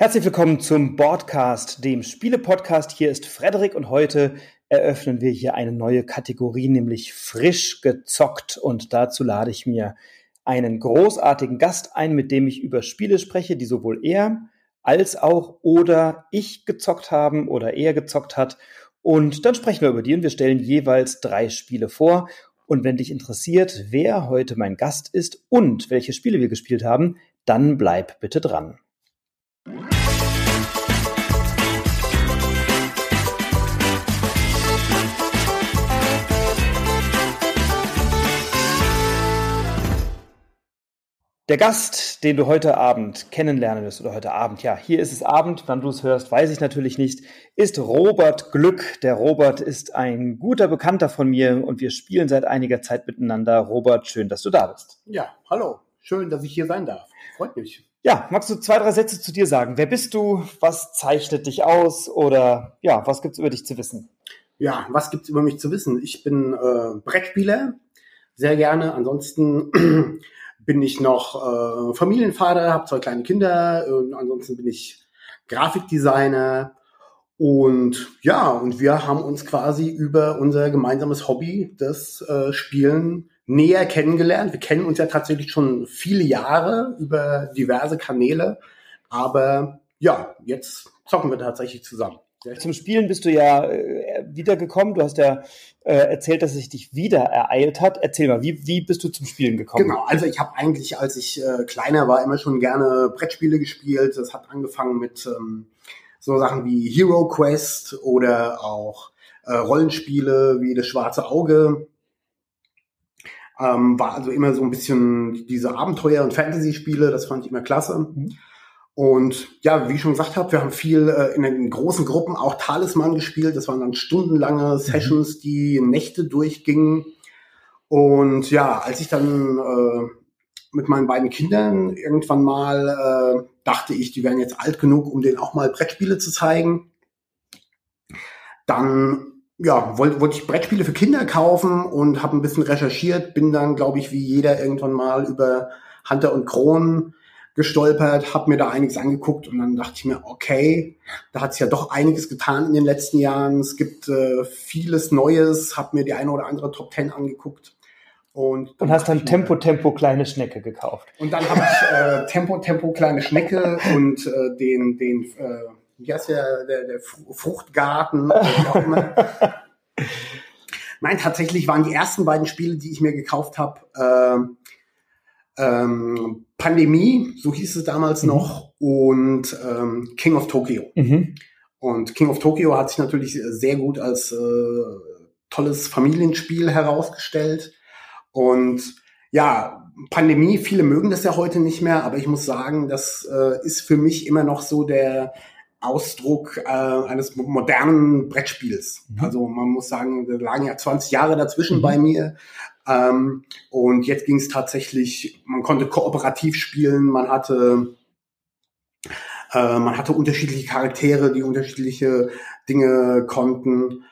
Herzlich willkommen zum Boardcast, dem Spiele-Podcast. Hier ist Frederik und heute eröffnen wir hier eine neue Kategorie, nämlich frisch gezockt. Und dazu lade ich mir einen großartigen Gast ein, mit dem ich über Spiele spreche, die sowohl er als auch oder ich gezockt haben oder er gezockt hat. Und dann sprechen wir über die und wir stellen jeweils drei Spiele vor. Und wenn dich interessiert, wer heute mein Gast ist und welche Spiele wir gespielt haben, dann bleib bitte dran. Der Gast, den du heute Abend kennenlernen wirst, oder heute Abend, ja, hier ist es Abend, wann du es hörst, weiß ich natürlich nicht, ist Robert Glück. Der Robert ist ein guter Bekannter von mir und wir spielen seit einiger Zeit miteinander. Robert, schön, dass du da bist. Ja, hallo. Schön, dass ich hier sein darf. Freut mich. Ja, magst du zwei, drei Sätze zu dir sagen? Wer bist du? Was zeichnet dich aus? Oder ja, was gibt's über dich zu wissen? Ja, was gibt's über mich zu wissen? Ich bin äh, Brettspieler, sehr gerne. Ansonsten bin ich noch äh, Familienvater, habe zwei kleine Kinder. Und ansonsten bin ich Grafikdesigner. Und ja, und wir haben uns quasi über unser gemeinsames Hobby, das äh, Spielen, näher kennengelernt. Wir kennen uns ja tatsächlich schon viele Jahre über diverse Kanäle. Aber ja, jetzt zocken wir tatsächlich zusammen. Zum Spielen bist du ja äh, wiedergekommen. Du hast ja äh, erzählt, dass es dich wieder ereilt hat. Erzähl mal, wie, wie bist du zum Spielen gekommen? Genau, also ich habe eigentlich, als ich äh, kleiner war, immer schon gerne Brettspiele gespielt. Das hat angefangen mit ähm, so Sachen wie Hero Quest oder auch äh, Rollenspiele wie das Schwarze Auge. Ähm, war also immer so ein bisschen diese Abenteuer- und Fantasy-Spiele, das fand ich immer klasse. Mhm. Und ja, wie ich schon gesagt habe, wir haben viel äh, in den großen Gruppen auch Talisman gespielt. Das waren dann stundenlange mhm. Sessions, die Nächte durchgingen. Und ja, als ich dann äh, mit meinen beiden Kindern irgendwann mal äh, dachte ich, die wären jetzt alt genug, um denen auch mal Brettspiele zu zeigen, dann ja, wollte wollt ich Brettspiele für Kinder kaufen und habe ein bisschen recherchiert, bin dann, glaube ich, wie jeder irgendwann mal über Hunter und Kronen gestolpert, habe mir da einiges angeguckt und dann dachte ich mir, okay, da hat sich ja doch einiges getan in den letzten Jahren. Es gibt äh, vieles Neues, habe mir die eine oder andere Top Ten angeguckt. Und, und hast dann Tempo, Tempo, kleine Schnecke gekauft. Und dann habe ich äh, Tempo, Tempo, kleine Schnecke und äh, den, den äh, wie heißt der, der, der Fruchtgarten oder wie auch immer. Nein, tatsächlich waren die ersten beiden Spiele, die ich mir gekauft habe, äh, ähm, Pandemie, so hieß es damals mhm. noch, und ähm, King of Tokyo. Mhm. Und King of Tokyo hat sich natürlich sehr gut als äh, tolles Familienspiel herausgestellt. Und ja, Pandemie, viele mögen das ja heute nicht mehr, aber ich muss sagen, das äh, ist für mich immer noch so der Ausdruck äh, eines modernen Brettspiels. Mhm. Also man muss sagen, da lagen ja 20 Jahre dazwischen mhm. bei mir. Ähm, und jetzt ging es tatsächlich, man konnte kooperativ spielen, man hatte äh, man hatte unterschiedliche Charaktere, die unterschiedliche Dinge konnten.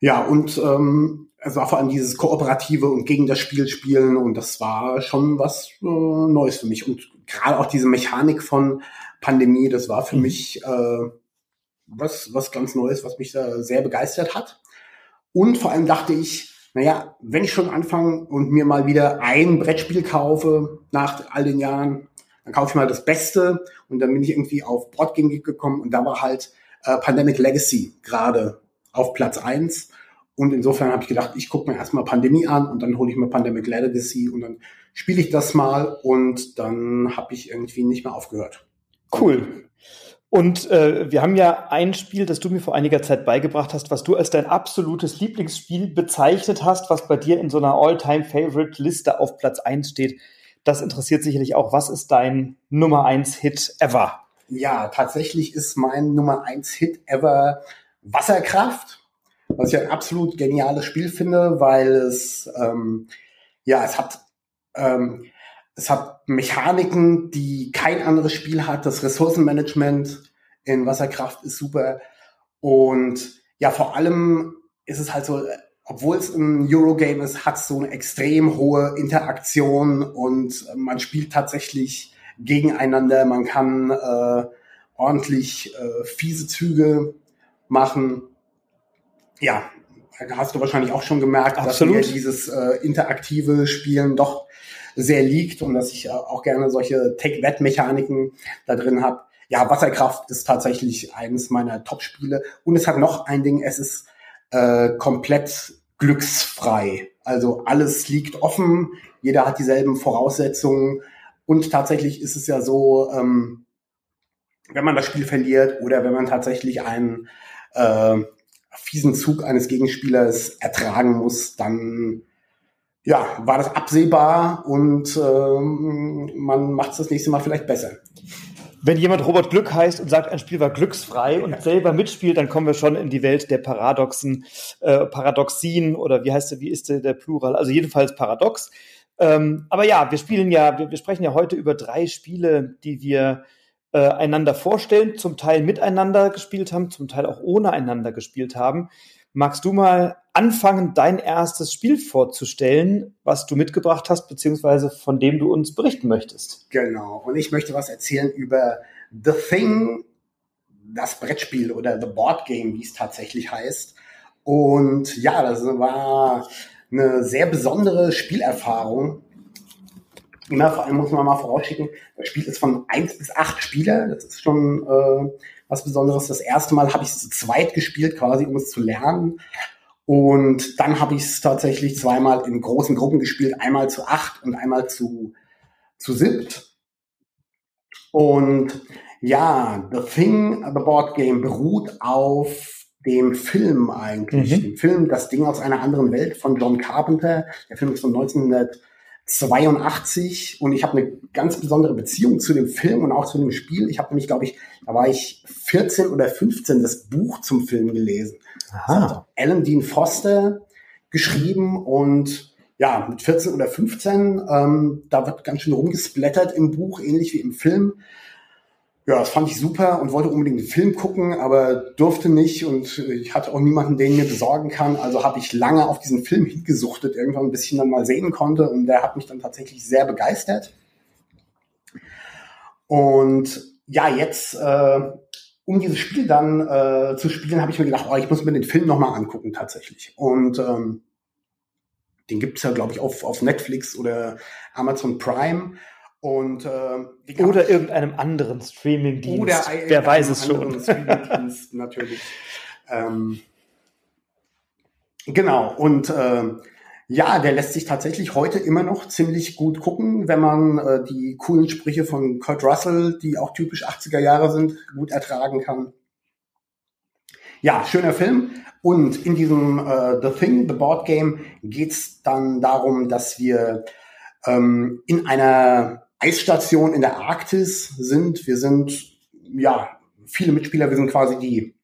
Ja, und ähm, es war vor allem dieses Kooperative und gegen das Spiel spielen und das war schon was äh, Neues für mich. Und gerade auch diese Mechanik von Pandemie, das war für mhm. mich äh, was, was ganz Neues, was mich da sehr begeistert hat. Und vor allem dachte ich, naja, wenn ich schon anfange und mir mal wieder ein Brettspiel kaufe nach all den Jahren, dann kaufe ich mal das Beste und dann bin ich irgendwie auf Boardgame Geek gekommen und da war halt äh, Pandemic Legacy gerade auf Platz eins und insofern habe ich gedacht, ich gucke mir erstmal Pandemie an und dann hole ich mir Pandemic Legacy und dann spiele ich das mal und dann habe ich irgendwie nicht mehr aufgehört. Cool. Und äh, wir haben ja ein Spiel, das du mir vor einiger Zeit beigebracht hast, was du als dein absolutes Lieblingsspiel bezeichnet hast, was bei dir in so einer All-Time-Favorite-Liste auf Platz eins steht. Das interessiert sicherlich auch. Was ist dein Nummer eins Hit ever? Ja, tatsächlich ist mein Nummer eins Hit ever Wasserkraft, was ich ein absolut geniales Spiel finde, weil es ähm, ja es hat ähm, es hat Mechaniken, die kein anderes Spiel hat. Das Ressourcenmanagement in Wasserkraft ist super. Und ja, vor allem ist es halt so, obwohl es ein Eurogame ist, hat es so eine extrem hohe Interaktion und man spielt tatsächlich gegeneinander. Man kann äh, ordentlich äh, fiese Züge machen. Ja, hast du wahrscheinlich auch schon gemerkt, Absolut. dass mir dieses äh, interaktive Spielen doch sehr liegt und dass ich äh, auch gerne solche Take-That-Mechaniken da drin habe. Ja, Wasserkraft ist tatsächlich eines meiner Top-Spiele. Und es hat noch ein Ding, es ist äh, komplett glücksfrei. Also alles liegt offen, jeder hat dieselben Voraussetzungen. Und tatsächlich ist es ja so, ähm, wenn man das Spiel verliert oder wenn man tatsächlich einen äh, fiesen Zug eines Gegenspielers ertragen muss, dann ja, war das absehbar und ähm, man macht es das nächste Mal vielleicht besser. Wenn jemand Robert Glück heißt und sagt, ein Spiel war glücksfrei und selber mitspielt, dann kommen wir schon in die Welt der Paradoxen, äh, Paradoxien oder wie heißt der, wie ist der, der Plural? Also jedenfalls Paradox. Ähm, aber ja, wir spielen ja, wir, wir sprechen ja heute über drei Spiele, die wir äh, einander vorstellen, zum Teil miteinander gespielt haben, zum Teil auch ohne einander gespielt haben. Magst du mal anfangen, dein erstes Spiel vorzustellen, was du mitgebracht hast, beziehungsweise von dem du uns berichten möchtest? Genau. Und ich möchte was erzählen über The Thing, das Brettspiel oder The Board Game, wie es tatsächlich heißt. Und ja, das war eine sehr besondere Spielerfahrung. Na, vor allem muss man mal vorausschicken, das Spiel ist von eins bis acht Spieler. Das ist schon äh, was Besonderes. Das erste Mal habe ich es zu zweit gespielt, quasi um es zu lernen. Und dann habe ich es tatsächlich zweimal in großen Gruppen gespielt, einmal zu acht und einmal zu, zu siebt. Und ja, The Thing, The Board Game beruht auf dem Film eigentlich. Mhm. Dem Film Das Ding aus einer anderen Welt von John Carpenter. Der Film ist von 1900 82 und ich habe eine ganz besondere Beziehung zu dem Film und auch zu dem Spiel. Ich habe nämlich, glaube ich, da war ich 14 oder 15 das Buch zum Film gelesen. Aha. Alan Dean Foster geschrieben und ja, mit 14 oder 15, ähm, da wird ganz schön rumgesplättert im Buch, ähnlich wie im Film. Ja, das fand ich super und wollte unbedingt den Film gucken, aber durfte nicht und ich hatte auch niemanden, den mir besorgen kann. Also habe ich lange auf diesen Film hingesuchtet, irgendwann bis ich ihn dann mal sehen konnte und der hat mich dann tatsächlich sehr begeistert. Und ja, jetzt, äh, um dieses Spiel dann äh, zu spielen, habe ich mir gedacht, oh, ich muss mir den Film nochmal angucken tatsächlich. Und ähm, den gibt's ja, glaube ich, auf, auf Netflix oder Amazon Prime. Und äh, oder irgendeinem anderen Streamingdienst. Oder wer weiß es schon. Streamingdienst natürlich. Ähm, genau. Und äh, ja, der lässt sich tatsächlich heute immer noch ziemlich gut gucken, wenn man äh, die coolen Sprüche von Kurt Russell, die auch typisch 80er Jahre sind, gut ertragen kann. Ja, schöner Film. Und in diesem äh, The Thing, The Board Game, geht's dann darum, dass wir ähm, in einer Eisstation in der Arktis sind. Wir sind, ja, viele Mitspieler, wir sind quasi die,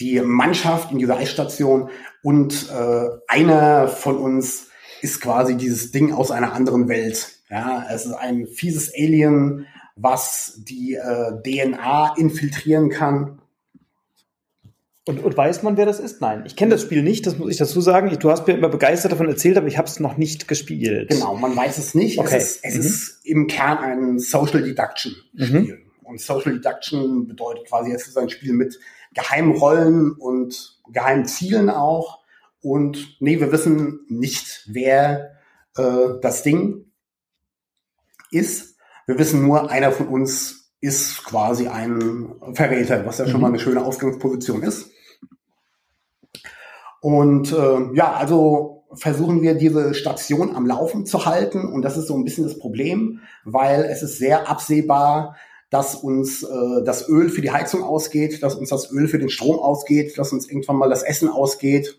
die Mannschaft in dieser Eisstation und äh, einer von uns ist quasi dieses Ding aus einer anderen Welt. Ja, es ist ein fieses Alien, was die äh, DNA infiltrieren kann und, und weiß man, wer das ist? Nein, ich kenne das Spiel nicht, das muss ich dazu sagen. Du hast mir immer begeistert davon erzählt, aber ich habe es noch nicht gespielt. Genau, man weiß es nicht. Okay. Es, ist, es mhm. ist im Kern ein Social Deduction Spiel. Mhm. Und Social Deduction bedeutet quasi, es ist ein Spiel mit geheimen Rollen und geheimen Zielen auch. Und nee, wir wissen nicht, wer äh, das Ding ist. Wir wissen nur, einer von uns ist quasi ein Verräter, was ja schon mhm. mal eine schöne Ausgangsposition ist. Und äh, ja, also versuchen wir diese Station am Laufen zu halten und das ist so ein bisschen das Problem, weil es ist sehr absehbar, dass uns äh, das Öl für die Heizung ausgeht, dass uns das Öl für den Strom ausgeht, dass uns irgendwann mal das Essen ausgeht,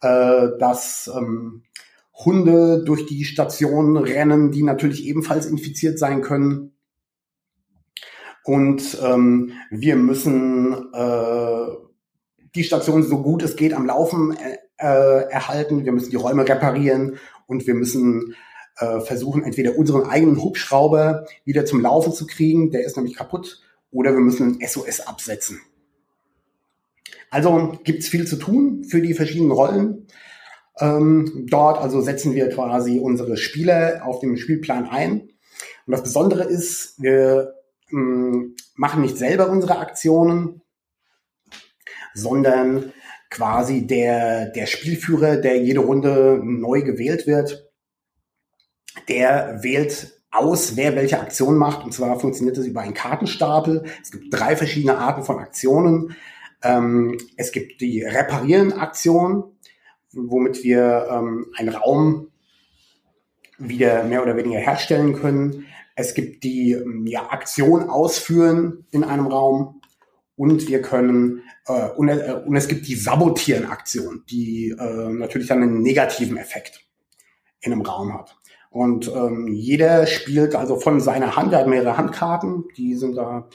äh, dass ähm, Hunde durch die Station rennen, die natürlich ebenfalls infiziert sein können. Und ähm, wir müssen äh, die Station so gut es geht am Laufen äh, äh, erhalten. Wir müssen die Räume reparieren und wir müssen äh, versuchen, entweder unseren eigenen Hubschrauber wieder zum Laufen zu kriegen, der ist nämlich kaputt, oder wir müssen ein SOS absetzen. Also gibt's viel zu tun für die verschiedenen Rollen. Ähm, dort also setzen wir quasi unsere Spieler auf dem Spielplan ein. Und das Besondere ist, wir machen nicht selber unsere Aktionen, sondern quasi der, der Spielführer, der jede Runde neu gewählt wird, der wählt aus, wer welche Aktion macht. Und zwar funktioniert das über einen Kartenstapel. Es gibt drei verschiedene Arten von Aktionen. Ähm, es gibt die Reparieren-Aktion, womit wir ähm, einen Raum wieder mehr oder weniger herstellen können. Es gibt die ähm, ja, Aktion ausführen in einem Raum und wir können äh, und, äh, und es gibt die Sabotieren-Aktion, die äh, natürlich dann einen negativen Effekt in einem Raum hat. Und ähm, jeder spielt also von seiner Hand, er hat mehrere Handkarten, die sind da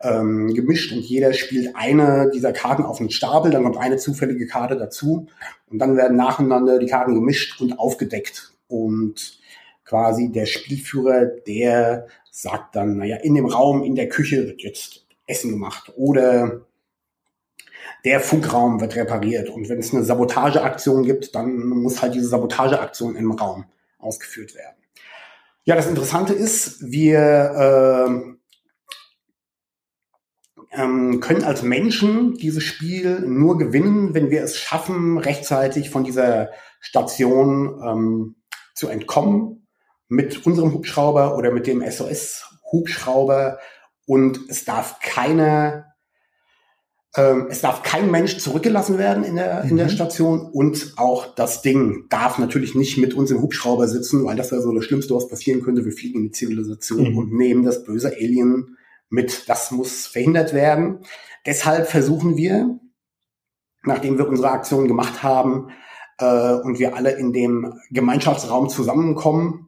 ähm, gemischt und jeder spielt eine dieser Karten auf einen Stapel, dann kommt eine zufällige Karte dazu und dann werden nacheinander die Karten gemischt und aufgedeckt. Und quasi der Spielführer, der sagt dann, naja, in dem Raum, in der Küche wird jetzt Essen gemacht oder der Funkraum wird repariert. Und wenn es eine Sabotageaktion gibt, dann muss halt diese Sabotageaktion im Raum ausgeführt werden. Ja, das Interessante ist, wir äh, ähm, können als Menschen dieses Spiel nur gewinnen, wenn wir es schaffen, rechtzeitig von dieser Station ähm, zu entkommen mit unserem Hubschrauber oder mit dem SOS-Hubschrauber und es darf keine ähm, es darf kein Mensch zurückgelassen werden in der, mhm. in der mhm. Station und auch das Ding darf natürlich nicht mit uns im Hubschrauber sitzen, weil das wäre so das Schlimmste, was passieren könnte. Wir fliegen in die Zivilisation mhm. und nehmen das böse Alien mit. Das muss verhindert werden. Deshalb versuchen wir, nachdem wir unsere Aktion gemacht haben äh, und wir alle in dem Gemeinschaftsraum zusammenkommen,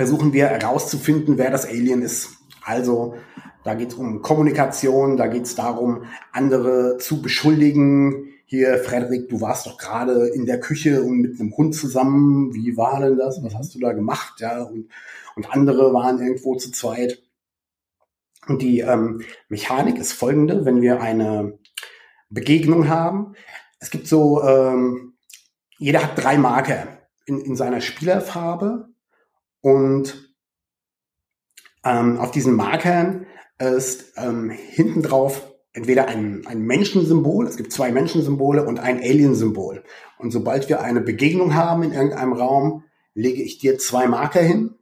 versuchen wir herauszufinden, wer das Alien ist. Also da geht es um Kommunikation, da geht es darum, andere zu beschuldigen. Hier, Frederik, du warst doch gerade in der Küche und mit einem Hund zusammen. Wie war denn das? Was hast du da gemacht? Ja, und, und andere waren irgendwo zu zweit. Und die ähm, Mechanik ist folgende, wenn wir eine Begegnung haben. Es gibt so, ähm, jeder hat drei Marker in, in seiner Spielerfarbe und ähm, auf diesen Markern ist ähm, hinten drauf entweder ein, ein Menschensymbol, es gibt zwei Menschensymbole und ein Aliensymbol. Und sobald wir eine Begegnung haben in irgendeinem Raum, lege ich dir zwei Marker hin.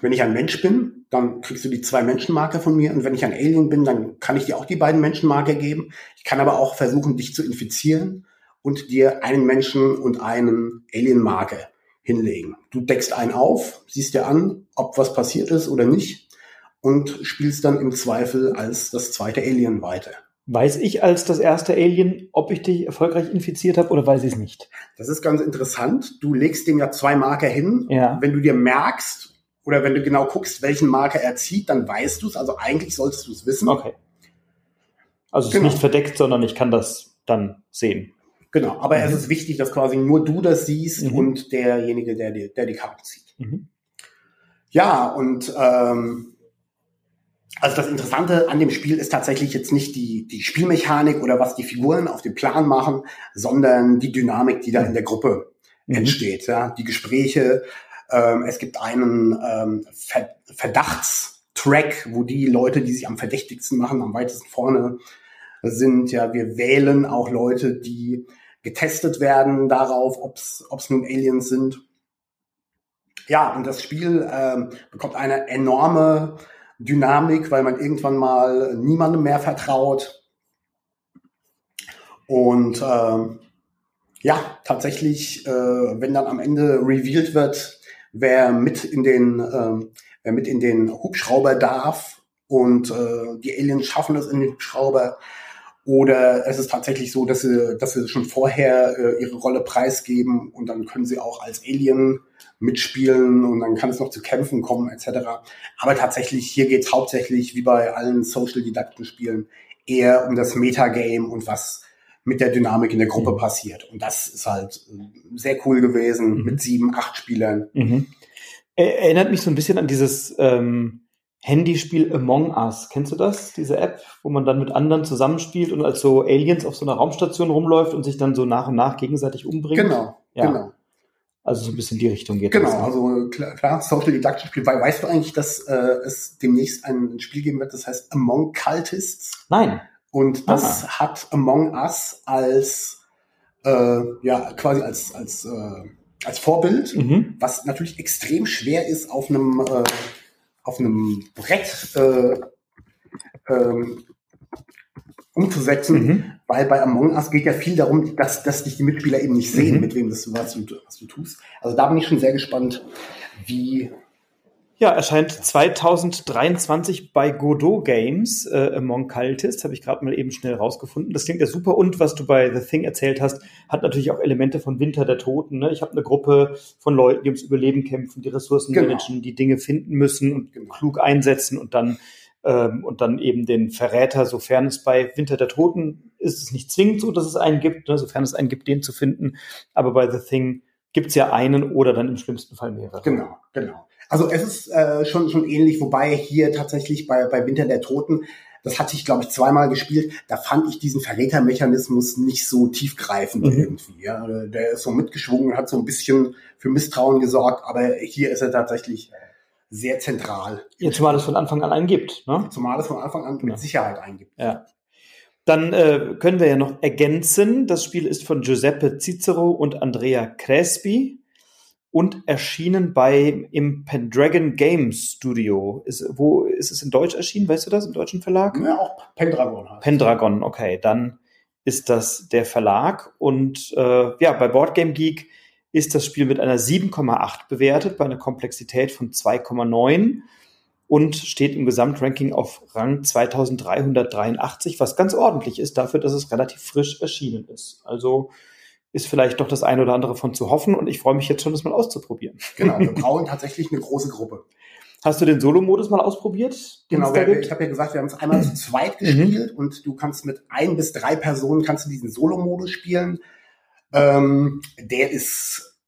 Wenn ich ein Mensch bin, dann kriegst du die zwei Menschenmarker von mir. Und wenn ich ein Alien bin, dann kann ich dir auch die beiden Menschenmarker geben. Ich kann aber auch versuchen, dich zu infizieren und dir einen Menschen und einen Alienmarker hinlegen. Du deckst einen auf, siehst dir an, ob was passiert ist oder nicht und spielst dann im Zweifel als das zweite Alien weiter. Weiß ich als das erste Alien, ob ich dich erfolgreich infiziert habe oder weiß ich es nicht? Das ist ganz interessant. Du legst dem ja zwei Marker hin. Ja. Wenn du dir merkst oder wenn du genau guckst, welchen Marker er zieht, dann weißt du es. Also eigentlich solltest du es wissen. Okay. Also es genau. ist nicht verdeckt, sondern ich kann das dann sehen. Genau, aber mhm. es ist wichtig, dass quasi nur du das siehst mhm. und derjenige, der die, der die Karte zieht. Mhm. Ja, und ähm, also das Interessante an dem Spiel ist tatsächlich jetzt nicht die, die Spielmechanik oder was die Figuren auf dem Plan machen, sondern die Dynamik, die da in der Gruppe mhm. entsteht. Ja? Die Gespräche. Ähm, es gibt einen ähm, Ver Verdachtstrack, wo die Leute, die sich am verdächtigsten machen, am weitesten vorne sind. Ja, wir wählen auch Leute, die getestet werden darauf, ob es nun Aliens sind. Ja, und das Spiel ähm, bekommt eine enorme Dynamik, weil man irgendwann mal niemandem mehr vertraut. Und ähm, ja, tatsächlich, äh, wenn dann am Ende revealed wird, wer mit in den, äh, wer mit in den Hubschrauber darf und äh, die Aliens schaffen es in den Hubschrauber, oder es ist tatsächlich so, dass sie, dass sie schon vorher äh, ihre Rolle preisgeben und dann können sie auch als Alien mitspielen und dann kann es noch zu Kämpfen kommen etc. Aber tatsächlich, hier geht es hauptsächlich, wie bei allen Social-Didakten-Spielen, eher um das Metagame und was mit der Dynamik in der Gruppe mhm. passiert. Und das ist halt äh, sehr cool gewesen mhm. mit sieben, acht Spielern. Mhm. Erinnert mich so ein bisschen an dieses ähm, Handyspiel Among Us. Kennst du das? Diese App, wo man dann mit anderen zusammenspielt und als so Aliens auf so einer Raumstation rumläuft und sich dann so nach und nach gegenseitig umbringt? Genau, ja. genau. Also so ein bisschen die Richtung geht Genau, das, ne? also klar, klar, Social Deduction Spiel. Weißt du eigentlich, dass äh, es demnächst ein Spiel geben wird, das heißt Among Cultists? Nein. Und das ah. hat Among Us als äh, ja quasi als als äh, als Vorbild, mhm. was natürlich extrem schwer ist auf einem äh, auf einem Brett äh, ähm, umzusetzen, mhm. weil bei Among Us geht ja viel darum, dass, dass dich die Mitspieler eben nicht sehen, mhm. mit wem das, was du, was du tust. Also da bin ich schon sehr gespannt, wie. Ja, erscheint 2023 bei Godot Games äh, Among Cultists, habe ich gerade mal eben schnell rausgefunden. Das klingt ja super. Und was du bei The Thing erzählt hast, hat natürlich auch Elemente von Winter der Toten. Ne? Ich habe eine Gruppe von Leuten, die ums Überleben kämpfen, die Ressourcen genau. managen, die Dinge finden müssen und genau. klug einsetzen und dann ähm, und dann eben den Verräter, sofern es bei Winter der Toten ist es nicht zwingend so, dass es einen gibt, ne, sofern es einen gibt, den zu finden. Aber bei The Thing gibt es ja einen oder dann im schlimmsten Fall mehrere. Genau, genau. Also es ist äh, schon, schon ähnlich, wobei hier tatsächlich bei, bei Winter der Toten, das hatte ich, glaube ich, zweimal gespielt, da fand ich diesen Verrätermechanismus nicht so tiefgreifend mhm. irgendwie. Ja. Der ist so mitgeschwungen, hat so ein bisschen für Misstrauen gesorgt, aber hier ist er tatsächlich sehr zentral. Ja, zumal es von Anfang an einen gibt. Ne? Zumal es von Anfang an genau. mit Sicherheit einen gibt. Ja. Dann äh, können wir ja noch ergänzen, das Spiel ist von Giuseppe Cicero und Andrea Crespi und erschienen bei im Pendragon Games Studio. Ist, wo ist es in Deutsch erschienen? Weißt du das im deutschen Verlag? Ja, auch Pendragon. Heißt. Pendragon, okay, dann ist das der Verlag und äh, ja, bei Boardgame Geek ist das Spiel mit einer 7,8 bewertet, bei einer Komplexität von 2,9 und steht im Gesamtranking auf Rang 2383, was ganz ordentlich ist dafür, dass es relativ frisch erschienen ist. Also ist vielleicht doch das eine oder andere von zu hoffen und ich freue mich jetzt schon, das mal auszuprobieren. Genau, wir brauchen tatsächlich eine große Gruppe. Hast du den Solo-Modus mal ausprobiert? Genau, wir, ich habe ja gesagt, wir haben es einmal zu zweit mhm. gespielt mhm. und du kannst mit ein bis drei Personen kannst du diesen Solo-Modus spielen. Ähm, der ist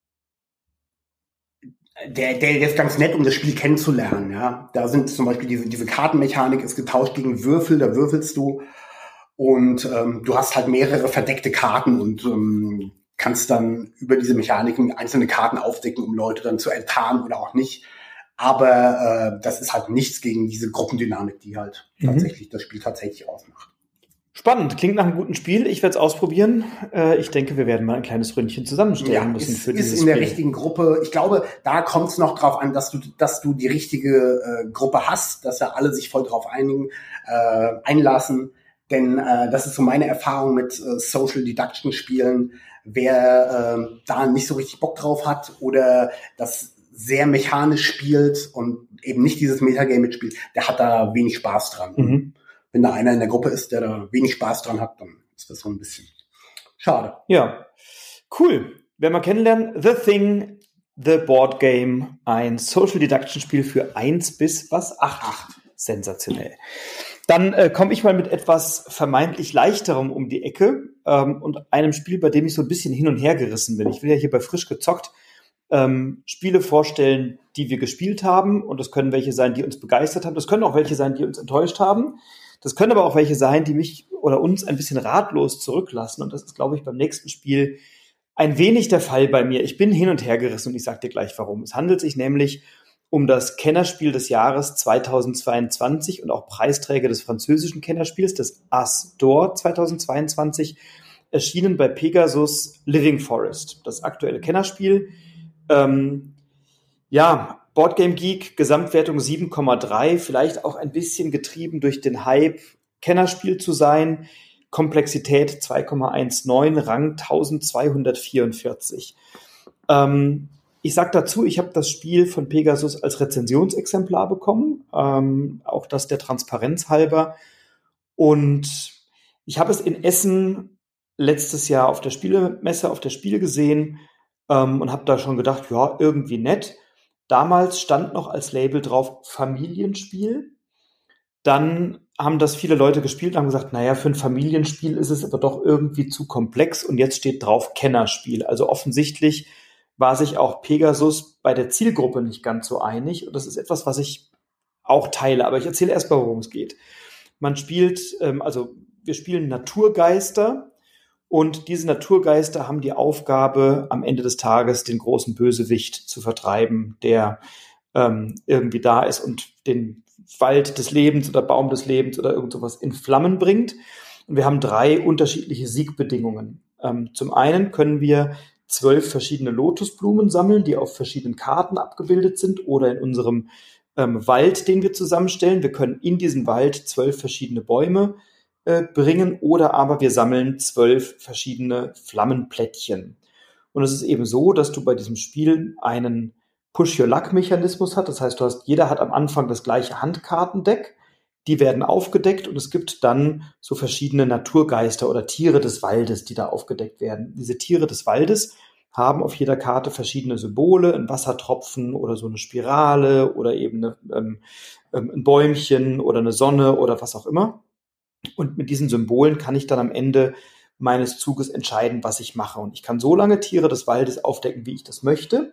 der, der ist ganz nett, um das Spiel kennenzulernen. Ja, da sind zum Beispiel diese, diese Kartenmechanik ist getauscht gegen Würfel, da würfelst du und ähm, du hast halt mehrere verdeckte Karten und ähm, kannst dann über diese Mechaniken einzelne Karten aufdecken, um Leute dann zu enttarnen oder auch nicht. Aber äh, das ist halt nichts gegen diese Gruppendynamik, die halt mhm. tatsächlich das Spiel tatsächlich ausmacht. Spannend, klingt nach einem guten Spiel. Ich werde es ausprobieren. Äh, ich denke, wir werden mal ein kleines Ründchen zusammenstellen ja, müssen ist, für dieses ist in der Spiel. richtigen Gruppe. Ich glaube, da kommt es noch drauf an, dass du, dass du die richtige äh, Gruppe hast, dass ja alle sich voll drauf einigen, äh, einlassen. Denn äh, das ist so meine Erfahrung mit äh, Social Deduction Spielen. Wer äh, da nicht so richtig Bock drauf hat oder das sehr mechanisch spielt und eben nicht dieses Metagame mitspielt, der hat da wenig Spaß dran. Mhm wenn da einer in der Gruppe ist, der da wenig Spaß dran hat, dann ist das so ein bisschen schade. Ja, cool. Wenn wir kennenlernen, The Thing, The Board Game, ein Social Deduction Spiel für eins bis was? acht. acht. Sensationell. Dann äh, komme ich mal mit etwas vermeintlich leichterem um die Ecke ähm, und einem Spiel, bei dem ich so ein bisschen hin und her gerissen bin. Ich will ja hier bei frisch gezockt ähm, Spiele vorstellen, die wir gespielt haben. Und das können welche sein, die uns begeistert haben. Das können auch welche sein, die uns enttäuscht haben. Das können aber auch welche sein, die mich oder uns ein bisschen ratlos zurücklassen. Und das ist, glaube ich, beim nächsten Spiel ein wenig der Fall bei mir. Ich bin hin und her gerissen und ich sage dir gleich warum. Es handelt sich nämlich um das Kennerspiel des Jahres 2022 und auch Preisträger des französischen Kennerspiels, das As d'Or 2022, erschienen bei Pegasus Living Forest, das aktuelle Kennerspiel. Ähm, ja, Boardgame Geek, Gesamtwertung 7,3, vielleicht auch ein bisschen getrieben durch den Hype, Kennerspiel zu sein. Komplexität 2,19, Rang 1244. Ähm, ich sage dazu, ich habe das Spiel von Pegasus als Rezensionsexemplar bekommen, ähm, auch das der Transparenz halber. Und ich habe es in Essen letztes Jahr auf der Spielemesse, auf der Spiel gesehen ähm, und habe da schon gedacht, ja, irgendwie nett. Damals stand noch als Label drauf Familienspiel. Dann haben das viele Leute gespielt und haben gesagt, naja, für ein Familienspiel ist es aber doch irgendwie zu komplex und jetzt steht drauf Kennerspiel. Also offensichtlich war sich auch Pegasus bei der Zielgruppe nicht ganz so einig und das ist etwas, was ich auch teile. Aber ich erzähle erst mal, worum es geht. Man spielt, ähm, also wir spielen Naturgeister Und diese Naturgeister haben die Aufgabe, am Ende des Tages den großen Bösewicht zu vertreiben, der ähm, irgendwie da ist und den Wald des Lebens oder Baum des Lebens oder irgend sowas in Flammen bringt. Und wir haben drei unterschiedliche Siegbedingungen. Ähm, zum einen können wir zwölf verschiedene Lotusblumen sammeln, die auf verschiedenen Karten abgebildet sind oder in unserem ähm, Wald, den wir zusammenstellen. Wir können in diesen Wald zwölf verschiedene Bäume äh, bringen oder aber wir sammeln zwölf verschiedene Flammenplättchen. Und es ist eben so, dass du bei diesem Spiel einen Push-Your-Luck-Mechanismus hast. Das heißt, du hast, jeder hat am Anfang das gleiche Handkartendeck die werden aufgedeckt und es gibt dann so verschiedene Naturgeister oder Tiere des Waldes, die da aufgedeckt werden. Diese Tiere des Waldes haben auf jeder Karte verschiedene Symbole, ein Wassertropfen oder so eine Spirale oder eben eine, ähm, ähm, ein Bäumchen oder eine Sonne oder was auch immer. Und mit diesen Symbolen kann ich dann am Ende meines Zuges entscheiden, was ich mache. Und ich kann so lange Tiere des Waldes aufdecken, wie ich das möchte.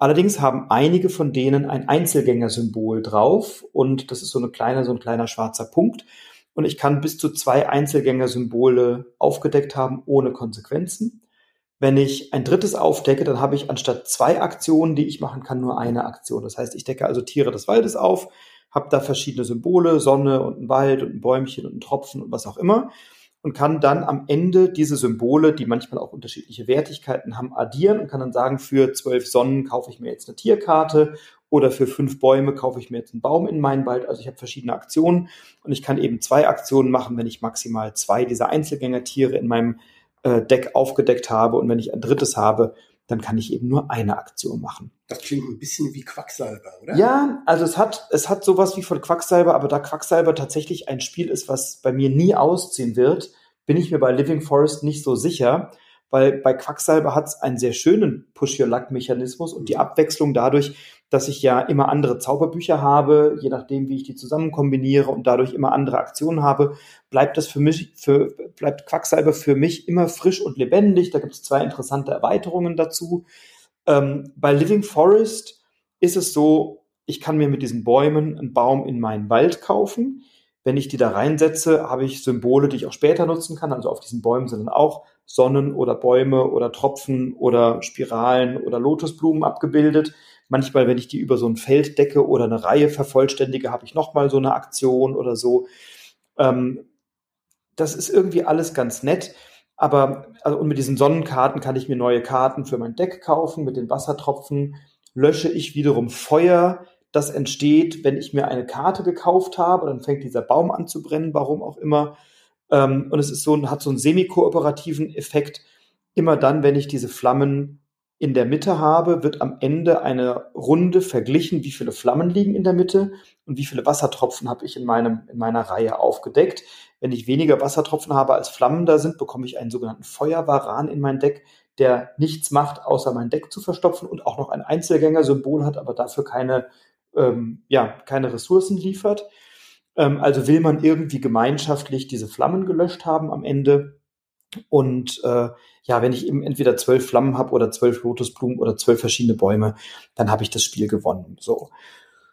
Allerdings haben einige von denen ein Einzelgängersymbol drauf und das ist so eine kleine, so ein kleiner schwarzer Punkt. Und ich kann bis zu zwei Einzelgängersymbole aufgedeckt haben ohne Konsequenzen. Wenn ich ein drittes aufdecke, dann habe ich anstatt zwei Aktionen, die ich machen kann, nur eine Aktion. Das heißt, ich decke also Tiere des Waldes auf, habe da verschiedene Symbole, Sonne und ein Wald und ein Bäumchen und ein Tropfen und was auch immer und kann dann am Ende diese Symbole, die manchmal auch unterschiedliche Wertigkeiten haben, addieren und kann dann sagen, für zwölf Sonnen kaufe ich mir jetzt eine Tierkarte oder für fünf Bäume kaufe ich mir jetzt einen Baum in meinen Wald. Also ich habe verschiedene Aktionen und ich kann eben zwei Aktionen machen, wenn ich maximal zwei dieser Einzelgängertiere in meinem äh, Deck aufgedeckt habe und wenn ich ein drittes habe, dann kann ich eben nur eine Aktion machen. Das klingt ein bisschen wie Quacksalber, oder? Ja, also es hat, es hat sowas wie von Quacksalber, aber da Quacksalber tatsächlich ein Spiel ist, was bei mir nie ausziehen wird, bin ich mir bei Living Forest nicht so sicher, weil bei Quacksalber hat es einen sehr schönen Push-Your-Luck-Mechanismus und die Abwechslung dadurch, dass ich ja immer andere Zauberbücher habe, je nachdem, wie ich die zusammen kombiniere und dadurch immer andere Aktionen habe, bleibt das für mich, für, bleibt Quacksalber für mich immer frisch und lebendig. Da gibt es zwei interessante Erweiterungen dazu. Ähm, bei Living Forest ist es so, ich kann mir mit diesen Bäumen einen Baum in meinen Wald kaufen. Wenn ich die da reinsetze, habe ich Symbole, die ich auch später nutzen kann. Also auf diesen Bäumen sind dann auch Sonnen oder Bäume oder Tropfen oder Spiralen oder Lotusblumen abgebildet. Manchmal, wenn ich die über so ein Feld decke oder eine Reihe vervollständige, habe ich nochmal so eine Aktion oder so. Ähm, das ist irgendwie alles ganz nett. Aber also, und mit diesen Sonnenkarten kann ich mir neue Karten für mein Deck kaufen. Mit den Wassertropfen lösche ich wiederum Feuer. Das entsteht, wenn ich mir eine Karte gekauft habe. Dann fängt dieser Baum an zu brennen, warum auch immer. Ähm, und es ist so, hat so einen semi-kooperativen Effekt. Immer dann, wenn ich diese Flammen in der Mitte habe, wird am Ende eine Runde verglichen, wie viele Flammen liegen in der Mitte und wie viele Wassertropfen habe ich in, meinem, in meiner Reihe aufgedeckt. Wenn ich weniger Wassertropfen habe als Flammen da sind, bekomme ich einen sogenannten Feuerwaran in mein Deck, der nichts macht, außer mein Deck zu verstopfen und auch noch ein Einzelgänger-Symbol hat, aber dafür keine, ähm, ja, keine Ressourcen liefert. Ähm, also will man irgendwie gemeinschaftlich diese Flammen gelöscht haben am Ende und äh, ja, wenn ich eben entweder zwölf Flammen habe oder zwölf Lotusblumen oder zwölf verschiedene Bäume, dann habe ich das Spiel gewonnen. So.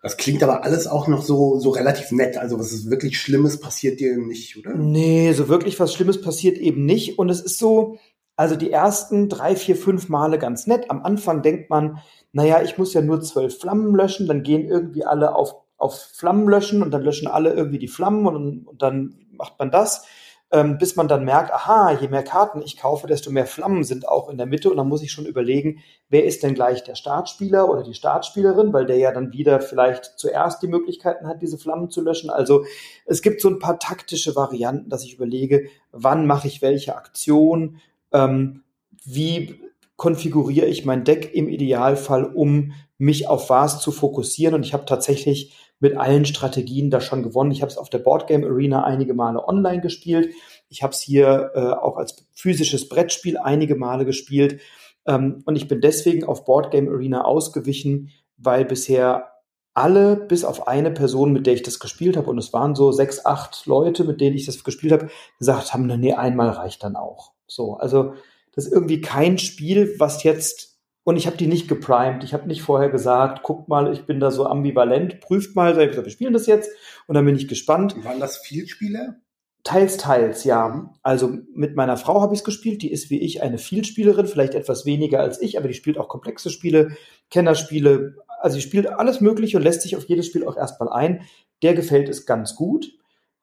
Das klingt aber alles auch noch so, so relativ nett. Also was ist wirklich Schlimmes passiert dir nicht, oder? Nee, so wirklich was Schlimmes passiert eben nicht. Und es ist so, also die ersten drei, vier, fünf Male ganz nett. Am Anfang denkt man, naja, ich muss ja nur zwölf Flammen löschen, dann gehen irgendwie alle auf, auf Flammen löschen und dann löschen alle irgendwie die Flammen und, und dann macht man das ähm, bis man dann merkt, aha, je mehr Karten ich kaufe, desto mehr Flammen sind auch in der Mitte und dann muss ich schon überlegen, wer ist denn gleich der Startspieler oder die Startspielerin, weil der ja dann wieder vielleicht zuerst die Möglichkeiten hat, diese Flammen zu löschen. Also es gibt so ein paar taktische Varianten, dass ich überlege, wann mache ich welche Aktion, ähm, wie konfiguriere ich mein Deck im Idealfall, um mich auf was zu fokussieren. Und ich habe tatsächlich mit allen Strategien da schon gewonnen. Ich habe es auf der Boardgame Arena einige Male online gespielt. Ich habe es hier äh, auch als physisches Brettspiel einige Male gespielt. Ähm, und ich bin deswegen auf Boardgame Arena ausgewichen, weil bisher alle, bis auf eine Person, mit der ich das gespielt habe, und es waren so sechs, acht Leute, mit denen ich das gespielt habe, gesagt haben, nee, einmal reicht dann auch. So, also das ist irgendwie kein Spiel, was jetzt und ich habe die nicht geprimed. Ich habe nicht vorher gesagt, guckt mal, ich bin da so ambivalent, prüft mal. Ich habe gesagt, wir spielen das jetzt. Und dann bin ich gespannt. Waren das Vielspieler? Teils, teils, ja. Also mit meiner Frau habe ich es gespielt. Die ist wie ich eine Vielspielerin, vielleicht etwas weniger als ich, aber die spielt auch komplexe Spiele, Kennerspiele. Also sie spielt alles Mögliche und lässt sich auf jedes Spiel auch erstmal ein. Der gefällt es ganz gut.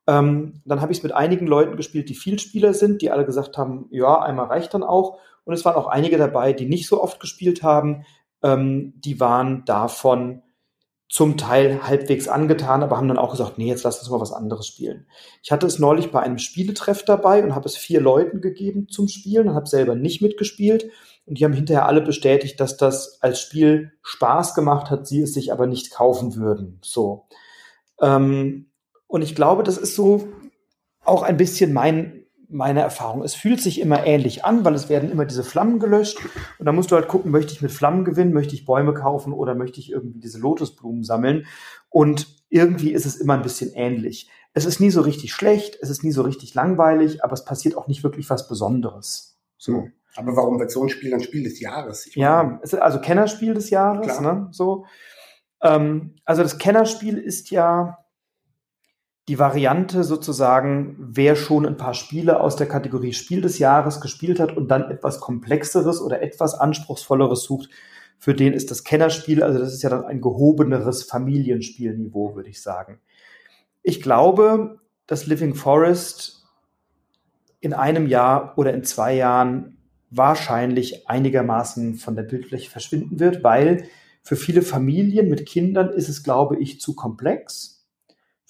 Ähm, dann habe ich es mit einigen Leuten gespielt, die Vielspieler sind, die alle gesagt haben, ja, einmal reicht dann auch. Und es waren auch einige dabei, die nicht so oft gespielt haben. Ähm, die waren davon zum Teil halbwegs angetan, aber haben dann auch gesagt, nee, jetzt lass uns mal was anderes spielen. Ich hatte es neulich bei einem Spieletreff dabei und habe es vier Leuten gegeben zum Spielen und habe selber nicht mitgespielt. Und die haben hinterher alle bestätigt, dass das als Spiel Spaß gemacht hat, sie es sich aber nicht kaufen würden. So. Ähm, und ich glaube, das ist so auch ein bisschen mein, meine Erfahrung. Es fühlt sich immer ähnlich an, weil es werden immer diese Flammen gelöscht. Und da musst du halt gucken, möchte ich mit Flammen gewinnen, möchte ich Bäume kaufen oder möchte ich irgendwie diese Lotusblumen sammeln. Und irgendwie ist es immer ein bisschen ähnlich. Es ist nie so richtig schlecht, es ist nie so richtig langweilig, aber es passiert auch nicht wirklich was Besonderes. So. Aber warum wird so ein Spiel ein Spiel des Jahres? ja, also Kennerspiel des Jahres, ne? So. Ähm, also das Kennerspiel ist ja die Variante sozusagen, wer schon ein paar Spiele aus der Kategorie Spiel des Jahres gespielt hat und dann etwas komplexeres oder etwas anspruchsvolleres sucht, für den ist das Kennerspiel, also das ist ja dann ein gehobeneres Familienspielniveau, würde ich sagen. Ich glaube, dass Living Forest in einem Jahr oder in zwei Jahren wahrscheinlich einigermaßen von der Bildfläche verschwinden wird, weil für viele Familien mit Kindern ist es, glaube ich, zu komplex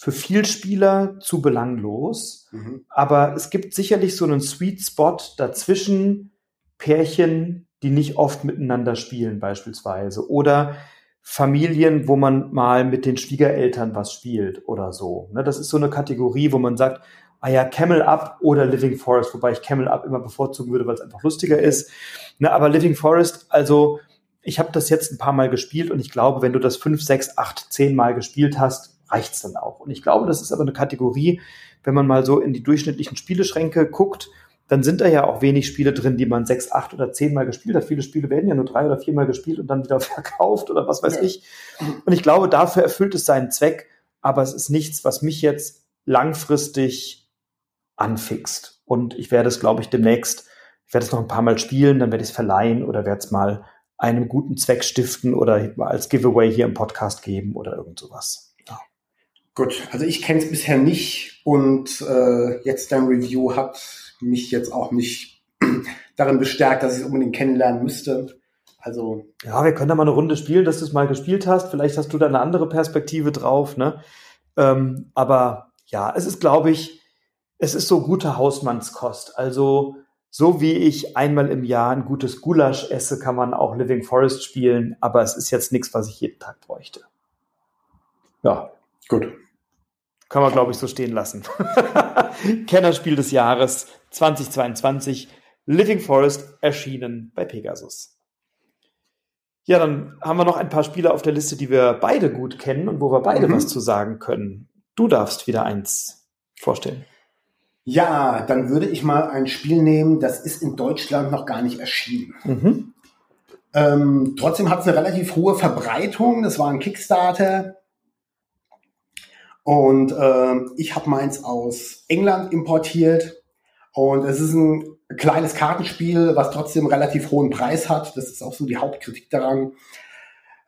für viel Spieler zu belanglos. Mhm. Aber es gibt sicherlich so einen Sweet Spot dazwischen Pärchen, die nicht oft miteinander spielen beispielsweise. Oder Familien, wo man mal mit den Schwiegereltern was spielt oder so. Ne, das ist so eine Kategorie, wo man sagt, ah ja, Camel Up oder Living Forest, wobei ich Camel Up immer bevorzugen würde, weil es einfach lustiger ist. Ne, aber Living Forest, also ich habe das jetzt ein paar Mal gespielt und ich glaube, wenn du das fünf, sechs, acht, zehn Mal gespielt hast, reicht's dann auch. Und ich glaube, das ist aber eine Kategorie, wenn man mal so in die durchschnittlichen Spieleschränke guckt, dann sind da ja auch wenig Spiele drin, die man sechs, acht oder zehn Mal gespielt hat. Viele Spiele werden ja nur drei oder vier Mal gespielt und dann wieder verkauft oder was weiß ja. ich. Und ich glaube, dafür erfüllt es seinen Zweck, aber es ist nichts, was mich jetzt langfristig anfixt. Und ich werde es, glaube ich, demnächst, ich werde es noch ein paar Mal spielen, dann werde ich es verleihen oder werde es mal einem guten Zweck stiften oder als Giveaway hier im Podcast geben oder irgend sowas. Gut, also ich kenne es bisher nicht und äh, jetzt dein Review hat mich jetzt auch nicht darin bestärkt, dass ich es unbedingt kennenlernen müsste. Also ja, wir können da mal eine Runde spielen, dass du es mal gespielt hast. Vielleicht hast du da eine andere Perspektive drauf, ne? Ähm, aber ja, es ist, glaube ich, es ist so gute Hausmannskost. Also so wie ich einmal im Jahr ein gutes Gulasch esse, kann man auch Living Forest spielen. Aber es ist jetzt nichts, was ich jeden Tag bräuchte. Ja, gut. Kann man, glaube ich, so stehen lassen. Kennerspiel des Jahres 2022. Living Forest erschienen bei Pegasus. Ja, dann haben wir noch ein paar Spiele auf der Liste, die wir beide gut kennen und wo wir beide mhm. was zu sagen können. Du darfst wieder eins vorstellen. Ja, dann würde ich mal ein Spiel nehmen, das ist in Deutschland noch gar nicht erschienen. Mhm. Ähm, trotzdem hat es eine relativ hohe Verbreitung. Das war ein Kickstarter. Und äh, ich habe meins aus England importiert. Und es ist ein kleines Kartenspiel, was trotzdem relativ hohen Preis hat. Das ist auch so die Hauptkritik daran.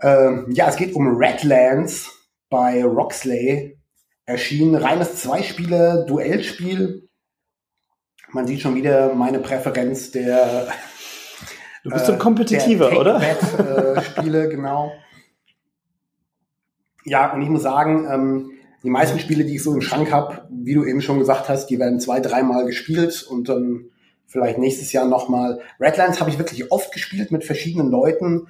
Ähm, ja, es geht um Redlands bei Roxley. Erschienen reines Zwei-Spiele-Duellspiel. Man sieht schon wieder meine Präferenz der Du bist so ein äh, kompetitiver, oder? Äh, Spiele, genau. Ja, und ich muss sagen, ähm, die meisten Spiele, die ich so im Schrank habe, wie du eben schon gesagt hast, die werden zwei, dreimal gespielt und dann vielleicht nächstes Jahr nochmal. Redlands habe ich wirklich oft gespielt mit verschiedenen Leuten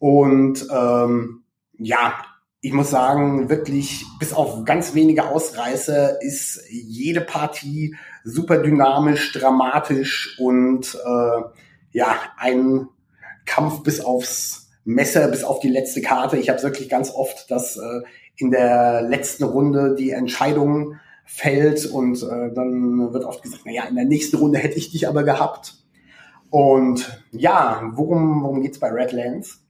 und ähm, ja, ich muss sagen, wirklich bis auf ganz wenige Ausreißer ist jede Partie super dynamisch, dramatisch und äh, ja, ein Kampf bis aufs Messer, bis auf die letzte Karte. Ich habe wirklich ganz oft, dass äh, in der letzten Runde die Entscheidung fällt und äh, dann wird oft gesagt, na ja, in der nächsten Runde hätte ich dich aber gehabt. Und ja, worum, worum geht's bei Redlands?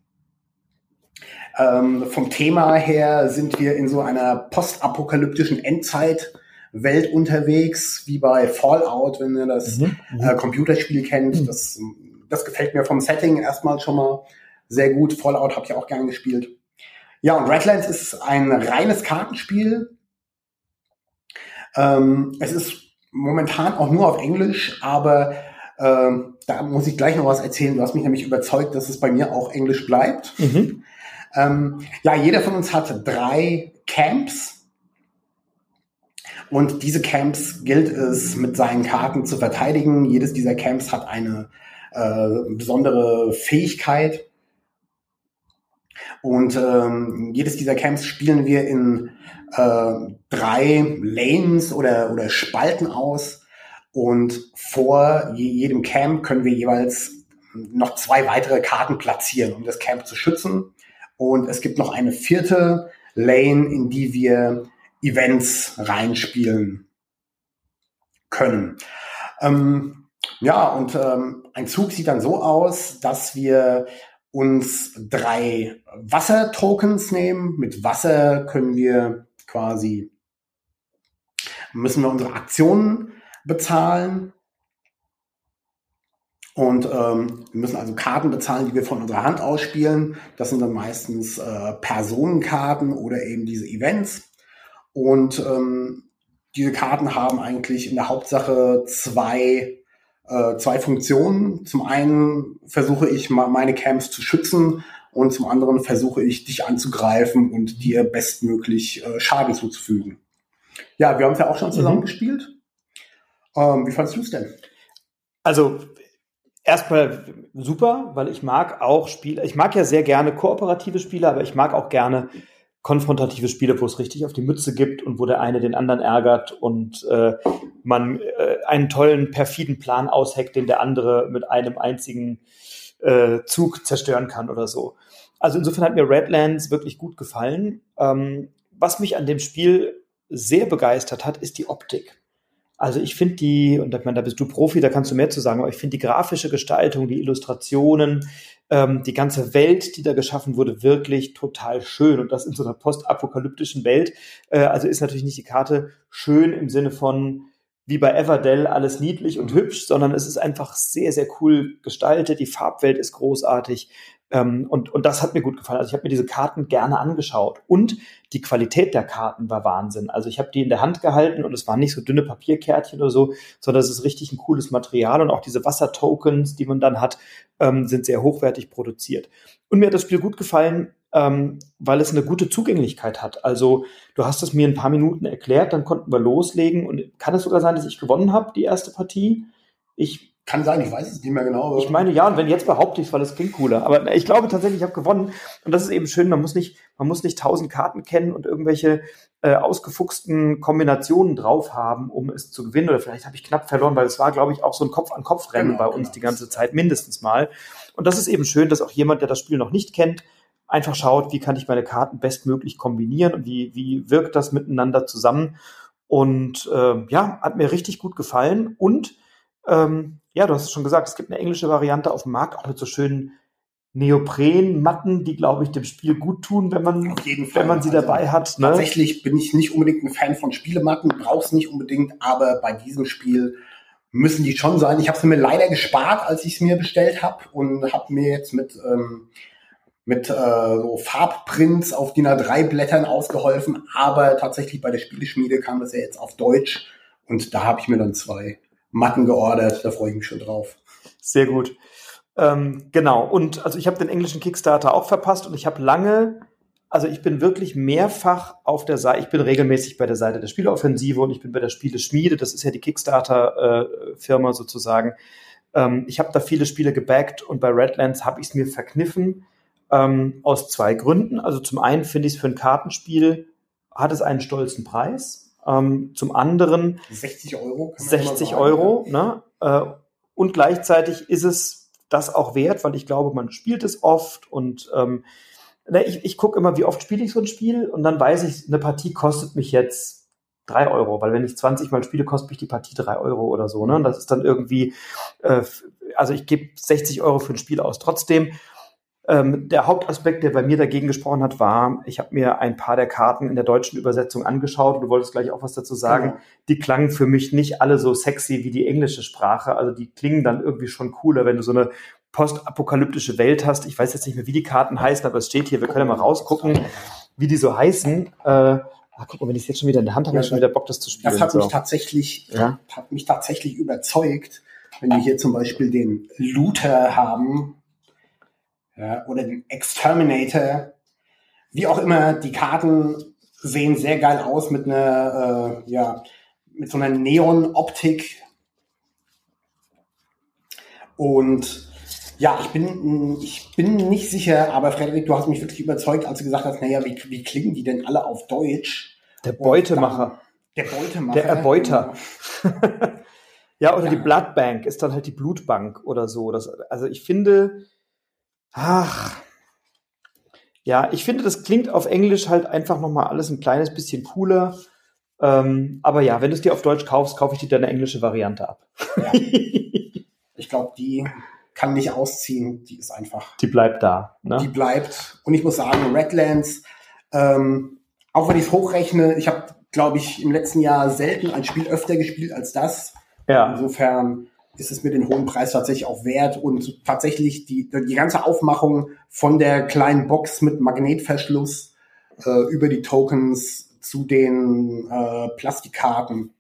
Ähm, vom Thema her sind wir in so einer postapokalyptischen Endzeit, Welt unterwegs, wie bei Fallout, wenn ihr das mhm. mhm. äh, Computerspiel kennt. Mhm. Das, das gefällt mir vom Setting erstmal schon mal sehr gut. Fallout habe ich auch gern gespielt. Ja, und Redlands ist ein reines Kartenspiel. Ähm, es ist momentan auch nur auf Englisch, aber ähm, da muss ich gleich noch was erzählen. Du hast mich nämlich überzeugt, dass es bei mir auch Englisch bleibt. Mhm. Ähm, ja, jeder von uns hat drei Camps. Und diese Camps gilt es mit seinen Karten zu verteidigen. Jedes dieser Camps hat eine äh, besondere Fähigkeit. Und ähm, jedes dieser Camps spielen wir in äh, drei Lanes oder, oder Spalten aus. Und vor jedem Camp können wir jeweils noch zwei weitere Karten platzieren, um das Camp zu schützen. Und es gibt noch eine vierte Lane, in die wir Events reinspielen können. Ähm, ja, und ähm, ein Zug sieht dann so aus, dass wir uns drei Wasser-Tokens nehmen. Mit Wasser können wir quasi, müssen wir unsere Aktionen bezahlen. Und ähm, wir müssen also Karten bezahlen, die wir von unserer Hand ausspielen. Das sind dann meistens äh, Personenkarten oder eben diese Events. Und ähm, diese Karten haben eigentlich in der Hauptsache zwei äh, zwei Funktionen. Zum einen versuche ich meine Camps zu schützen und zum anderen versuche ich dich anzugreifen und dir bestmöglich äh, Schaden zuzufügen. Ja, wir haben es ja auch schon zusammen mhm. gespielt. Ähm, wie fandest du es denn? Also erstmal super, weil ich mag auch Spiele, ich mag ja sehr gerne kooperative Spiele, aber ich mag auch gerne konfrontative Spiele, wo es richtig auf die Mütze gibt und wo der eine den anderen ärgert und äh, man äh, einen tollen, perfiden Plan ausheckt, den der andere mit einem einzigen äh, Zug zerstören kann oder so. Also insofern hat mir Redlands wirklich gut gefallen. Ähm, was mich an dem Spiel sehr begeistert hat, ist die Optik. Also ich finde die, und ich meine, da bist du Profi, da kannst du mehr zu sagen, aber ich finde die grafische Gestaltung, die Illustrationen, ähm, die ganze Welt, die da geschaffen wurde, wirklich total schön. Und das in so einer postapokalyptischen Welt. Äh, also ist natürlich nicht die Karte schön im Sinne von wie bei Everdell alles niedlich und hübsch, sondern es ist einfach sehr, sehr cool gestaltet. Die Farbwelt ist großartig. Ähm, und, und das hat mir gut gefallen. Also ich habe mir diese Karten gerne angeschaut. Und die Qualität der Karten war Wahnsinn. Also ich habe die in der Hand gehalten und es waren nicht so dünne Papierkärtchen oder so, sondern es ist richtig ein cooles Material. Und auch diese Wassertokens, die man dann hat, ähm, sind sehr hochwertig produziert. Und mir hat das Spiel gut gefallen, ähm, weil es eine gute Zugänglichkeit hat. Also du hast es mir ein paar Minuten erklärt, dann konnten wir loslegen. Und kann es sogar sein, dass ich gewonnen habe, die erste Partie? Ich kann sein, ich weiß es nicht mehr genau. Ich meine, ja, und wenn jetzt behaupte ich es, weil es klingt cooler. Aber ich glaube tatsächlich, ich habe gewonnen. Und das ist eben schön, man muss nicht, man muss nicht tausend Karten kennen und irgendwelche äh, ausgefuchsten Kombinationen drauf haben, um es zu gewinnen. Oder vielleicht habe ich knapp verloren, weil es war, glaube ich, auch so ein Kopf-an-Kopf-Rennen genau, bei uns genau. die ganze Zeit, mindestens mal. Und das ist eben schön, dass auch jemand, der das Spiel noch nicht kennt, einfach schaut, wie kann ich meine Karten bestmöglich kombinieren und wie, wie wirkt das miteinander zusammen. Und äh, ja, hat mir richtig gut gefallen. Und ähm, ja, du hast es schon gesagt, es gibt eine englische Variante auf dem Markt, auch mit so schönen Neoprenmatten, die, glaube ich, dem Spiel gut tun, wenn man, wenn man sie also dabei hat. Ne? Tatsächlich bin ich nicht unbedingt ein Fan von Spielematten, brauch's nicht unbedingt, aber bei diesem Spiel müssen die schon sein. Ich habe sie mir leider gespart, als ich es mir bestellt habe und habe mir jetzt mit ähm, mit äh, so Farbprints auf DIN A3 Blättern ausgeholfen, aber tatsächlich bei der Spieleschmiede kam das ja jetzt auf Deutsch und da habe ich mir dann zwei Matten geordert. Da freue ich mich schon drauf. Sehr gut. Ähm, genau. Und also ich habe den englischen Kickstarter auch verpasst und ich habe lange, also ich bin wirklich mehrfach auf der Seite, ich bin regelmäßig bei der Seite der Spieleoffensive und ich bin bei der Spieleschmiede. Das ist ja die Kickstarter-Firma äh, sozusagen. Ähm, ich habe da viele Spiele gebackt und bei Redlands habe ich es mir verkniffen. Ähm, aus zwei Gründen. Also zum einen finde ich es für ein Kartenspiel hat es einen stolzen Preis. Ähm, zum anderen 60 Euro. 60 sagen, Euro. Ne? Äh, und gleichzeitig ist es das auch wert, weil ich glaube, man spielt es oft und ähm, ne, ich, ich gucke immer, wie oft spiele ich so ein Spiel und dann weiß ich, eine Partie kostet mich jetzt drei Euro, weil wenn ich 20 Mal spiele, kostet mich die Partie drei Euro oder so. Ne? Und das ist dann irgendwie, äh, also ich gebe 60 Euro für ein Spiel aus. Trotzdem Ähm, der Hauptaspekt, der bei mir dagegen gesprochen hat, war, ich habe mir ein paar der Karten in der deutschen Übersetzung angeschaut. Du wolltest gleich auch was dazu sagen. Genau. Die klangen für mich nicht alle so sexy wie die englische Sprache. Also die klingen dann irgendwie schon cooler, wenn du so eine postapokalyptische Welt hast. Ich weiß jetzt nicht mehr, wie die Karten heißen, aber es steht hier, wir können ja mal rausgucken, wie die so heißen. Äh, ah, guck mal, wenn ich es jetzt schon wieder in der Hand habe, ja, ich schon wieder Bock, das zu spielen. Das hat so. mich tatsächlich, ja? hat mich tatsächlich überzeugt, wenn wir hier zum Beispiel den Looter haben, ja, oder den Exterminator. Wie auch immer, die Karten sehen sehr geil aus mit einer, äh, ja, mit so einer Neon-Optik. Und ja, ich bin, ich bin nicht sicher, aber Frederik, du hast mich wirklich überzeugt, als du gesagt hast, naja, wie, wie klingen die denn alle auf Deutsch? Der Beutemacher. Dann, der Beutemacher. Der Erbeuter. ja, oder ja. die Bloodbank ist dann halt die Blutbank oder so. Das, also ich finde, Ach. Ja, ich finde, das klingt auf Englisch halt einfach nochmal alles ein kleines bisschen cooler. Ähm, aber ja, wenn du es dir auf Deutsch kaufst, kaufe ich dir deine englische Variante ab. Ja. ich glaube, die kann nicht ausziehen. Die ist einfach. Die bleibt da. Ne? Die bleibt. Und ich muss sagen, Redlands, ähm, auch wenn ich es hochrechne, ich habe, glaube ich, im letzten Jahr selten ein Spiel öfter gespielt als das. Ja. Insofern ist es mir den hohen Preis tatsächlich auch wert und tatsächlich die, die ganze Aufmachung von der kleinen Box mit Magnetverschluss äh, über die Tokens zu den äh, Plastikkarten.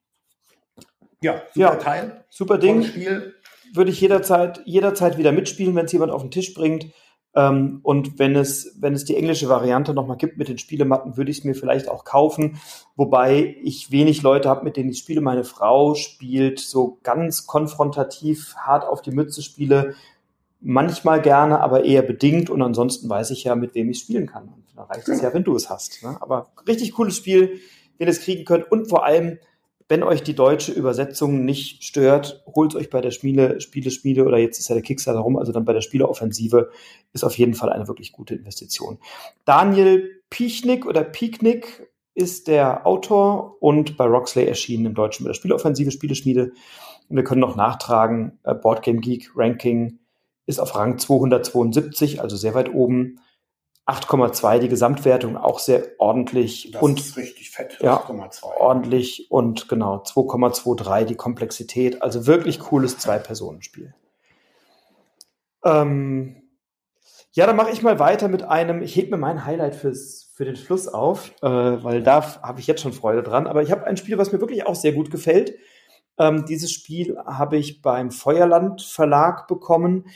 Ja, super ja, Teil. Super Ding. Spiel. Würde ich jederzeit, jederzeit wieder mitspielen, wenn es jemand auf den Tisch bringt. Ähm, und wenn es, wenn es die englische Variante nochmal gibt mit den Spielematten, würde ich es mir vielleicht auch kaufen. Wobei ich wenig Leute habe, mit denen ich spiele. Meine Frau spielt so ganz konfrontativ, hart auf die Mütze spiele. Manchmal gerne, aber eher bedingt. Und ansonsten weiß ich ja, mit wem ich spielen kann. Und da reicht es ja, wenn du es hast. Ne? Aber richtig cooles Spiel, wenn ihr es kriegen könnt. Und vor allem, wenn euch die deutsche Übersetzung nicht stört, holt euch bei der Spiele, Spieleschmiede oder jetzt ist ja der Kickstarter rum, also dann bei der Spieleoffensive, ist auf jeden Fall eine wirklich gute Investition. Daniel Piechnik oder Pieknik ist der Autor und bei Roxley erschienen im Deutschen bei der Spieleoffensive, Spieleschmiede. Und wir können noch nachtragen, äh, Boardgame Geek Ranking ist auf Rang 272, also sehr weit oben. 8,2 die Gesamtwertung auch sehr ordentlich das und ist richtig fett. Ja, ordentlich und genau 2,23 die Komplexität. Also wirklich cooles Zwei-Personen-Spiel. Ähm, ja, dann mache ich mal weiter mit einem. Ich hebe mir mein Highlight fürs für den Schluss auf, äh, weil da habe ich jetzt schon Freude dran. Aber ich habe ein Spiel, was mir wirklich auch sehr gut gefällt. Ähm, dieses Spiel habe ich beim Feuerland Verlag bekommen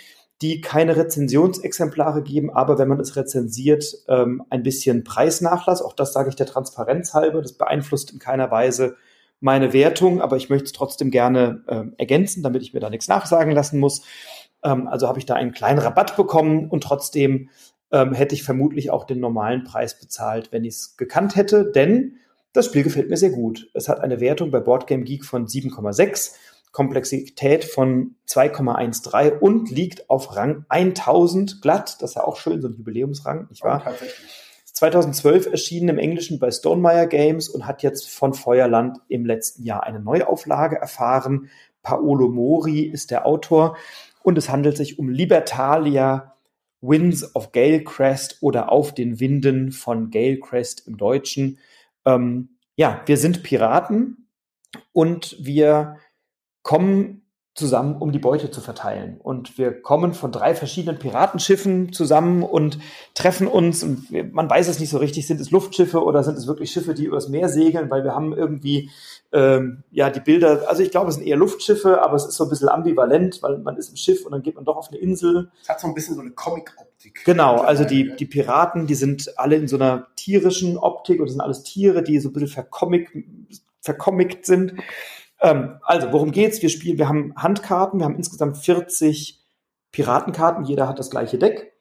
die keine Rezensionsexemplare geben, aber wenn man es rezensiert, ähm, ein bisschen Preisnachlass. Auch das sage ich der Transparenz halber. Das beeinflusst in keiner Weise meine Wertung, aber ich möchte es trotzdem gerne ähm, ergänzen, damit ich mir da nichts nachsagen lassen muss. Ähm, also habe ich da einen kleinen Rabatt bekommen und trotzdem ähm, hätte ich vermutlich auch den normalen Preis bezahlt, wenn ich es gekannt hätte, denn das Spiel gefällt mir sehr gut. Es hat eine Wertung bei Boardgame Geek von 7,6 Komplexität von 2,13 und liegt auf Rang 1000 glatt. Das ist ja auch schön, so ein Jubiläumsrang, nicht wahr? Oh, 2012 erschienen im Englischen bei Stonemeyer Games und hat jetzt von Feuerland im letzten Jahr eine Neuauflage erfahren. Paolo Mori ist der Autor und es handelt sich um Libertalia Winds of Galecrest oder Auf den Winden von Galecrest im Deutschen. Ähm, ja, wir sind Piraten und wir kommen zusammen, um die Beute zu verteilen. Und wir kommen von drei verschiedenen Piratenschiffen zusammen und treffen uns. Und man weiß es nicht so richtig, sind es Luftschiffe oder sind es wirklich Schiffe, die übers Meer segeln, weil wir haben irgendwie ähm, ja die Bilder, also ich glaube, es sind eher Luftschiffe, aber es ist so ein bisschen ambivalent, weil man ist im Schiff und dann geht man doch auf eine Insel. Es hat so ein bisschen so eine Comic-Optik. Genau, also die, die Piraten, die sind alle in so einer tierischen Optik und das sind alles Tiere, die so ein bisschen vercomic, vercomict sind. Ähm, also, worum geht's? Wir spielen, wir haben Handkarten, wir haben insgesamt 40 Piratenkarten, jeder hat das gleiche Deck.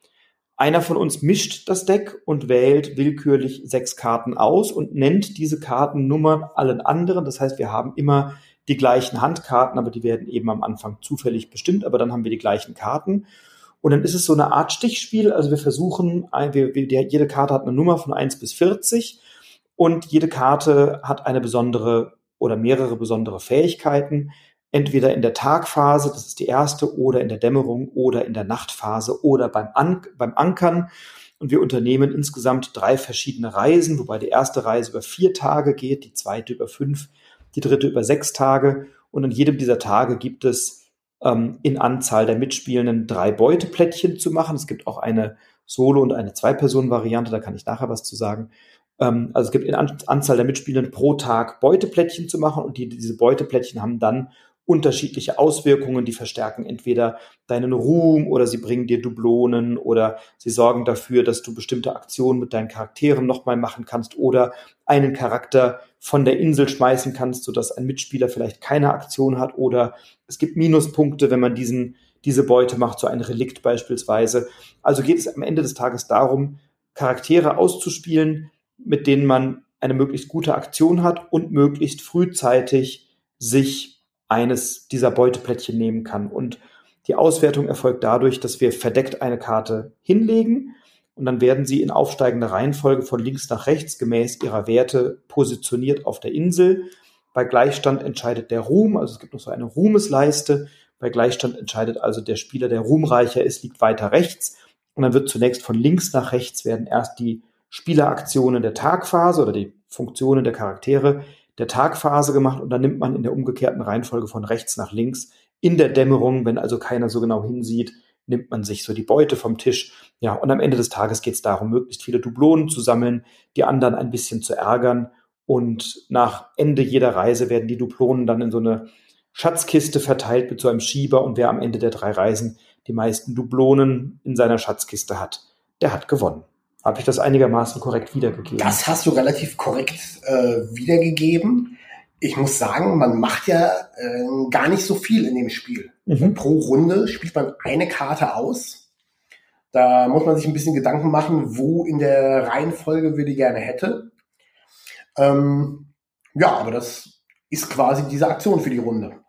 Einer von uns mischt das Deck und wählt willkürlich sechs Karten aus und nennt diese Kartennummern allen anderen. Das heißt, wir haben immer die gleichen Handkarten, aber die werden eben am Anfang zufällig bestimmt, aber dann haben wir die gleichen Karten. Und dann ist es so eine Art Stichspiel. Also wir versuchen, wir, wir, jede Karte hat eine Nummer von 1 bis 40 und jede Karte hat eine besondere oder mehrere besondere Fähigkeiten. entweder in der Tagphase, das ist die erste, oder in der Dämmerung oder in der Nachtphase oder beim, An beim Ankern. Und wir unternehmen insgesamt drei verschiedene Reisen, wobei die erste Reise über vier Tage geht, die zweite über fünf, die dritte über sechs Tage. Und an jedem dieser Tage gibt es ähm, in Anzahl der Mitspielenden drei Beuteplättchen zu machen. Es gibt auch eine Solo- und eine Zwei-Personen-Variante, da kann ich nachher was zu sagen. Ähm, also es gibt in An Anzahl der Mitspielenden pro Tag Beuteplättchen zu machen und die, diese Beuteplättchen haben dann unterschiedliche Auswirkungen, die verstärken entweder deinen Ruhm oder sie bringen dir Dublonen oder sie sorgen dafür, dass du bestimmte Aktionen mit deinen Charakteren nochmal machen kannst oder einen Charakter von der Insel schmeißen kannst, sodass ein Mitspieler vielleicht keine Aktion hat oder es gibt Minuspunkte, wenn man diesen, diese Beute macht, so ein Relikt beispielsweise. Also geht es am Ende des Tages darum, Charaktere auszuspielen, mit denen man eine möglichst gute Aktion hat und möglichst frühzeitig sich eines dieser Beuteplättchen nehmen kann. Und die Auswertung erfolgt dadurch, dass wir verdeckt eine Karte hinlegen und dann werden sie in aufsteigender Reihenfolge von links nach rechts gemäß ihrer Werte positioniert auf der Insel. Bei Gleichstand entscheidet der Ruhm, also es gibt noch so eine Ruhmesleiste. Bei Gleichstand entscheidet also der Spieler, der ruhmreicher ist, liegt weiter rechts. Und dann wird zunächst von links nach rechts werden erst die Spieleraktionen der Tagphase oder die Funktionen der Charaktere der Tagphase gemacht und dann nimmt man in der umgekehrten Reihenfolge von rechts nach links in der Dämmerung, wenn also keiner so genau hinsieht, nimmt man sich so die Beute vom Tisch. Ja, und am Ende des Tages geht es darum, möglichst viele Dublonen zu sammeln, die anderen ein bisschen zu ärgern. Und nach Ende jeder Reise werden die Dublonen dann in so eine Schatzkiste verteilt mit so einem Schieber. Und wer am Ende der drei Reisen die meisten Dublonen in seiner Schatzkiste hat, der hat gewonnen. Habe ich das einigermaßen korrekt wiedergegeben? Das hast du relativ korrekt äh, wiedergegeben. Ich muss sagen, man macht ja äh, gar nicht so viel in dem Spiel. Mhm. Pro Runde spielt man eine Karte aus. Da muss man sich ein bisschen Gedanken machen, wo in der Reihenfolge wir die gerne hätte. Ähm, ja, aber das ist quasi diese Aktion für die Runde.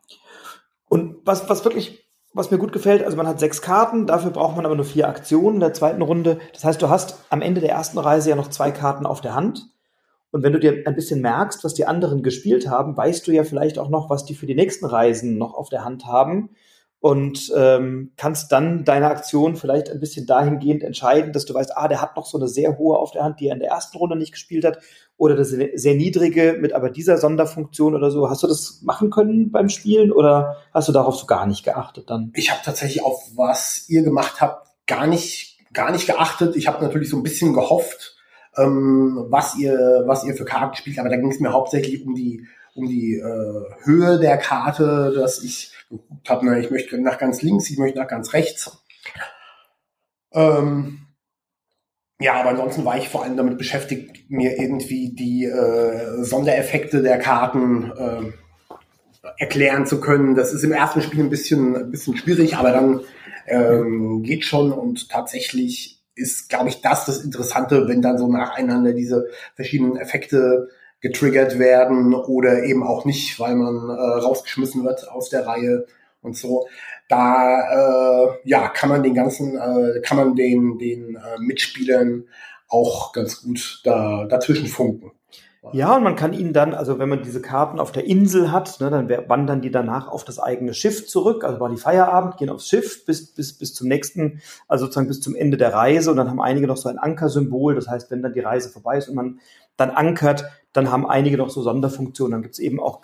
Und was, was wirklich was mir gut gefällt, also man hat sechs Karten, dafür braucht man aber nur vier Aktionen in der zweiten Runde. Das heißt, du hast am Ende der ersten Reise ja noch zwei Karten auf der Hand. Und wenn du dir ein bisschen merkst, was die anderen gespielt haben, weißt du ja vielleicht auch noch, was die für die nächsten Reisen noch auf der Hand haben und ähm, kannst dann deine Aktion vielleicht ein bisschen dahingehend entscheiden, dass du weißt, ah, der hat noch so eine sehr hohe auf der Hand, die er in der ersten Runde nicht gespielt hat, oder das sehr niedrige mit aber dieser Sonderfunktion oder so. Hast du das machen können beim Spielen oder hast du darauf so gar nicht geachtet dann? Ich habe tatsächlich auf was ihr gemacht habt gar nicht gar nicht geachtet. Ich habe natürlich so ein bisschen gehofft, ähm, was ihr was ihr für Karten spielt, aber da ging es mir hauptsächlich um die um die äh, Höhe der Karte, dass ich geguckt habe, na, ich möchte nach ganz links, ich möchte nach ganz rechts. Ähm, ja, aber ansonsten war ich vor allem damit beschäftigt, mir irgendwie die äh, Sondereffekte der Karten äh, erklären zu können. Das ist im ersten Spiel ein bisschen, ein bisschen schwierig, aber dann ähm, geht schon und tatsächlich ist, glaube ich, das das Interessante, wenn dann so nacheinander diese verschiedenen Effekte getriggert werden oder eben auch nicht, weil man äh, rausgeschmissen wird aus der Reihe und so. Da äh, ja kann man den ganzen, äh, kann man den den äh, Mitspielern auch ganz gut da dazwischen funken. Ja, und man kann ihnen dann, also wenn man diese Karten auf der Insel hat, ne, dann wandern die danach auf das eigene Schiff zurück, also war die Feierabend, gehen aufs Schiff bis, bis, bis zum nächsten, also sozusagen bis zum Ende der Reise und dann haben einige noch so ein Ankersymbol, das heißt, wenn dann die Reise vorbei ist und man dann ankert, dann haben einige noch so Sonderfunktionen. Dann gibt's eben auch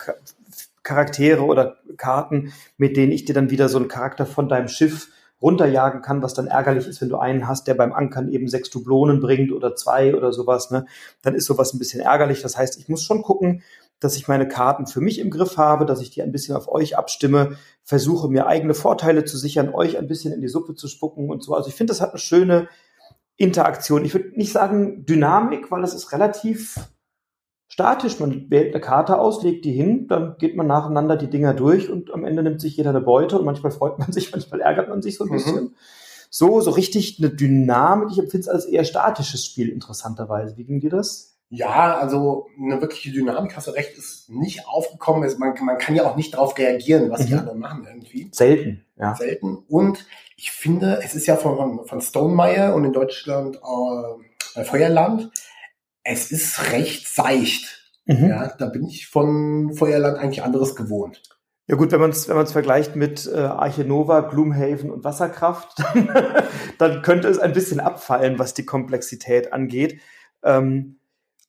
Charaktere oder Karten, mit denen ich dir dann wieder so einen Charakter von deinem Schiff runterjagen kann, was dann ärgerlich ist, wenn du einen hast, der beim Ankern eben sechs Dublonen bringt oder zwei oder sowas, ne? Dann ist sowas ein bisschen ärgerlich. Das heißt, ich muss schon gucken, dass ich meine Karten für mich im Griff habe, dass ich die ein bisschen auf euch abstimme, versuche mir eigene Vorteile zu sichern, euch ein bisschen in die Suppe zu spucken und so. Also ich finde, das hat eine schöne Interaktion. Ich würde nicht sagen Dynamik, weil das ist relativ statisch. Man wählt eine Karte aus, legt die hin, dann geht man nacheinander die Dinger durch und am Ende nimmt sich jeder eine Beute und manchmal freut man sich, manchmal ärgert man sich so ein mhm. bisschen. So, so richtig eine Dynamik. Ich empfinde es als eher statisches Spiel, interessanterweise. Wie ging dir das? Ja, also eine wirkliche Dynamik, hast du recht, ist nicht aufgekommen. Man, man kann ja auch nicht darauf reagieren, was mhm. die anderen machen irgendwie. Selten, ja. Selten. Und ich finde, es ist ja von, von Stonemeyer und in Deutschland äh, Feuerland es ist recht seicht. Mhm. Ja, da bin ich von Feuerland eigentlich anderes gewohnt. Ja gut, wenn man es wenn man's vergleicht mit äh, Arche Nova, Gloomhaven und Wasserkraft, dann, dann könnte es ein bisschen abfallen, was die Komplexität angeht. Ähm,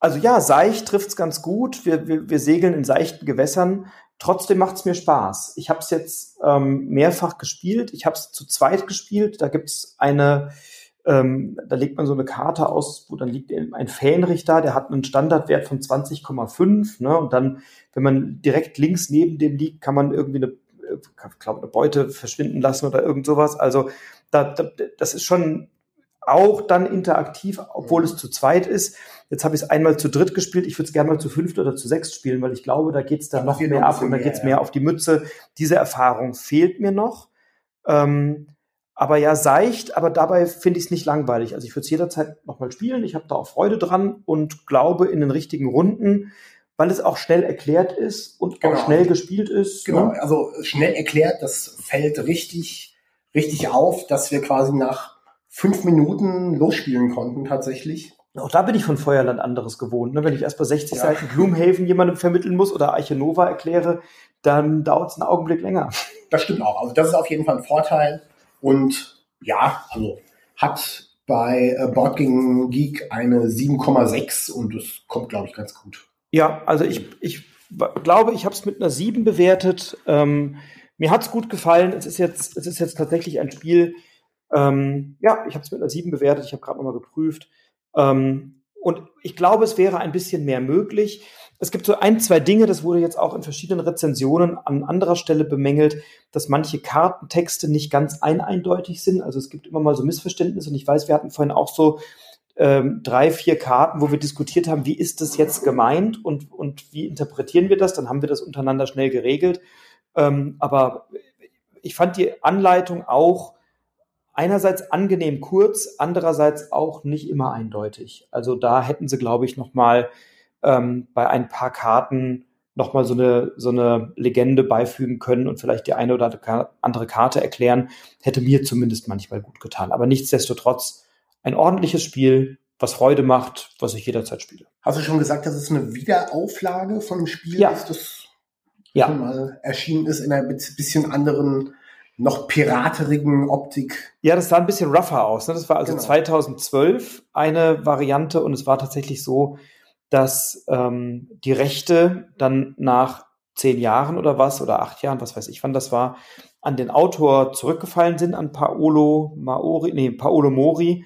also ja, seicht trifft's ganz gut. Wir, wir, wir segeln in seichten Gewässern. Trotzdem macht's mir Spaß. Ich habe es jetzt ähm, mehrfach gespielt. Ich habe es zu zweit gespielt. Da gibt's eine, ähm, da legt man so eine Karte aus, wo dann liegt ein Fähnrich da, der hat einen Standardwert von 20,5. Ne? Und dann wenn man direkt links neben dem liegt, kann man irgendwie eine, ich glaube, eine Beute verschwinden lassen oder irgend sowas. Also da, da, das ist schon auch dann interaktiv, obwohl es zu zweit ist. Jetzt habe ich es einmal zu dritt gespielt. Ich würde es gerne mal zu fünft oder zu sechst spielen, weil ich glaube, da geht es dann noch mehr ab und da geht es mehr ja. auf die Mütze. Diese Erfahrung fehlt mir noch. Ähm, aber ja, seicht, aber dabei finde ich es nicht langweilig. Also ich würde es jederzeit nochmal spielen. Ich habe da auch Freude dran und glaube in den richtigen Runden weil es auch schnell erklärt ist und genau. auch schnell gespielt ist. Genau, ne? also schnell erklärt, das fällt richtig, richtig auf, dass wir quasi nach fünf Minuten losspielen konnten tatsächlich. Auch da bin ich von Feuerland anderes gewohnt. Ne? Wenn ich erst bei 60 ja. Seiten Gloomhaven jemandem vermitteln muss oder Arche Nova erkläre, dann dauert es einen Augenblick länger. Das stimmt auch. Also das ist auf jeden Fall ein Vorteil. Und ja, also hat bei äh, Board Geek eine 7,6 und das kommt, glaube ich, ganz gut. Ja, also ich, ich glaube, ich habe es mit einer 7 bewertet. Ähm, mir hat's gut gefallen. Es ist jetzt, es ist jetzt tatsächlich ein Spiel. Ähm, ja, ich habe es mit einer 7 bewertet. Ich habe gerade nochmal geprüft. Ähm, und ich glaube, es wäre ein bisschen mehr möglich. Es gibt so ein, zwei Dinge, das wurde jetzt auch in verschiedenen Rezensionen an anderer Stelle bemängelt, dass manche Kartentexte nicht ganz eindeutig sind. Also es gibt immer mal so Missverständnisse und ich weiß, wir hatten vorhin auch so ähm, drei, vier Karten, wo wir diskutiert haben, wie ist das jetzt gemeint und, und wie interpretieren wir das? Dann haben wir das untereinander schnell geregelt. Ähm, aber ich fand die Anleitung auch einerseits angenehm kurz, andererseits auch nicht immer eindeutig. Also da hätten sie, glaube ich, noch mal ähm, bei ein paar Karten noch mal so eine so eine Legende beifügen können und vielleicht die eine oder andere Karte erklären, hätte mir zumindest manchmal gut getan. Aber nichtsdestotrotz ein ordentliches Spiel, was Freude macht, was ich jederzeit spiele. Hast du schon gesagt, dass es eine Wiederauflage von dem Spiel ja. ist, das ja. schon mal erschienen ist in einer bisschen anderen, noch piraterigen Optik? Ja, das sah ein bisschen rougher aus. Ne? Das war also genau. 2012 eine Variante und es war tatsächlich so, dass ähm, die Rechte dann nach zehn Jahren oder was oder acht Jahren, was weiß ich wann das war, an den Autor zurückgefallen sind, an Paolo Maori, nee, Paolo Mori,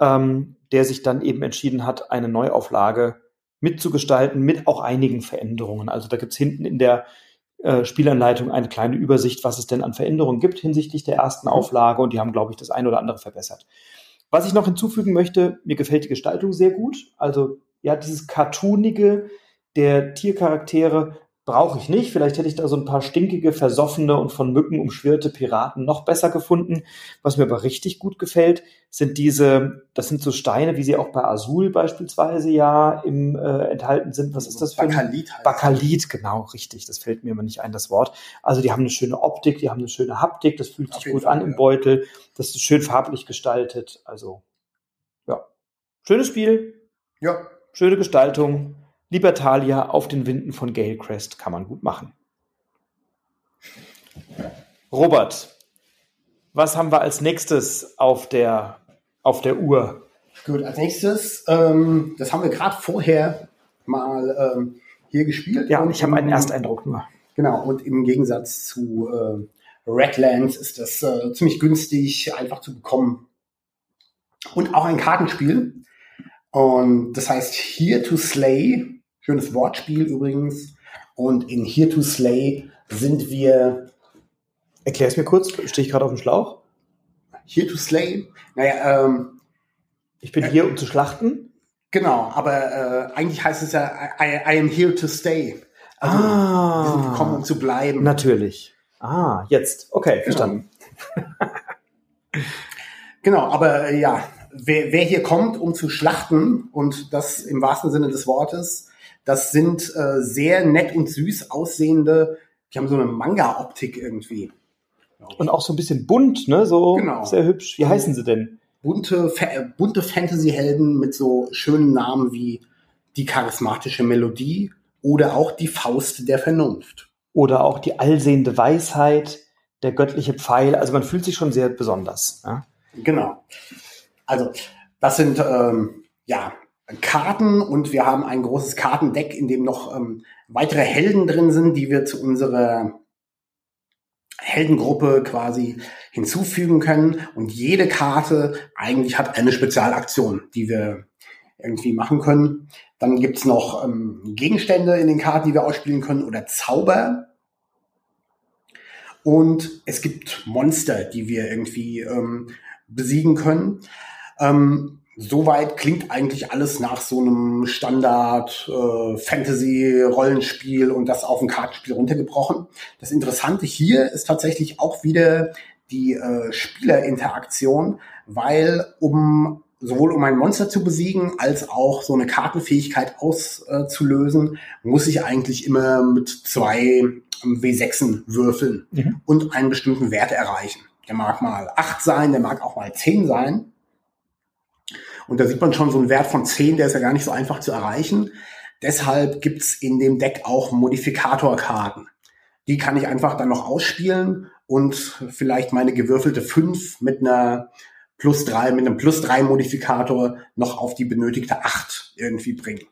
ähm, der sich dann eben entschieden hat, eine Neuauflage mitzugestalten, mit auch einigen Veränderungen. Also da gibt's hinten in der äh, Spielanleitung eine kleine Übersicht, was es denn an Veränderungen gibt hinsichtlich der ersten Auflage und die haben, glaube ich, das eine oder andere verbessert. Was ich noch hinzufügen möchte, mir gefällt die Gestaltung sehr gut. Also ja, dieses Cartoonige der Tiercharaktere brauche ich nicht. Vielleicht hätte ich da so ein paar stinkige, versoffene und von Mücken umschwirrte Piraten noch besser gefunden. Was mir aber richtig gut gefällt, sind diese, das sind so Steine, wie sie auch bei Azul beispielsweise ja im äh, enthalten sind. Was ist das für ein Bakalit? Heißt Bakalit, genau, richtig. Das fällt mir immer nicht ein, das Wort. Also die haben eine schöne Optik, die haben eine schöne Haptik, das fühlt Auf sich gut Fall, an im Beutel. Das ist schön farblich gestaltet. Also, ja. Schönes Spiel. Ja. Schöne Gestaltung. Libertalia auf den Winden von Galecrest kann man gut machen. Robert, was haben wir als nächstes auf der, auf der Uhr? Gut, als nächstes, ähm, das haben wir gerade vorher mal ähm, hier gespielt. Ja, und ich habe einen Ersteindruck nur. Genau, und im Gegensatz zu äh, Redlands ist das äh, ziemlich günstig, einfach zu bekommen. Und auch ein Kartenspiel. Und das heißt Here to Slay Schönes Wortspiel übrigens. Und in Here to Slay sind wir. Erklär es mir kurz, stehe ich gerade auf dem Schlauch? Here to Slay? Naja, ähm, Ich bin äh, hier, um zu schlachten? Genau, aber äh, eigentlich heißt es ja I, I am here to stay. Also, ah, wir sind gekommen, um zu bleiben. Natürlich. Ah, jetzt. Okay, genau. verstanden. genau, aber äh, ja, wer, wer hier kommt, um zu schlachten, und das im wahrsten Sinne des Wortes, das sind äh, sehr nett und süß aussehende, die haben so eine Manga-Optik irgendwie. Und auch so ein bisschen bunt, ne? So genau. sehr hübsch. Wie heißen sie denn? Bunte, bunte Fantasy-Helden mit so schönen Namen wie die charismatische Melodie oder auch die Faust der Vernunft. oder auch die allsehende Weisheit, der göttliche Pfeil. Also man fühlt sich schon sehr besonders. Ja? Genau. Also das sind ähm, ja Karten und wir haben ein großes Kartendeck, in dem noch ähm, weitere Helden drin sind, die wir zu unserer Heldengruppe quasi hinzufügen können. Und jede Karte eigentlich hat eine Spezialaktion, die wir irgendwie machen können. Dann gibt's noch ähm, Gegenstände in den Karten, die wir ausspielen können oder Zauber. Und es gibt Monster, die wir irgendwie ähm, besiegen können. Ähm, soweit klingt eigentlich alles nach so einem Standard äh, und das auf ein Kartenspiel runtergebrochen. Das Interessante hier ist tatsächlich auch wieder die äh, Spielerinteraktion, weil um sowohl um ein Monster zu besiegen als auch so eine Kartenfähigkeit auszulösen, äh, muss ich eigentlich immer mit zwei ähm, W6en würfeln mhm. und einen bestimmten Wert erreichen. Der mag mal acht sein, der mag auch mal zehn sein. Und da sieht man schon so einen Wert von 10, der ist ja gar nicht so einfach zu erreichen. Deshalb gibt's in dem Deck auch Modifikatorkarten. Die kann ich einfach dann noch ausspielen und vielleicht meine gewürfelte 5 mit einer plus 3, mit einem plus 3 Modifikator noch auf die benötigte 8 irgendwie bringen.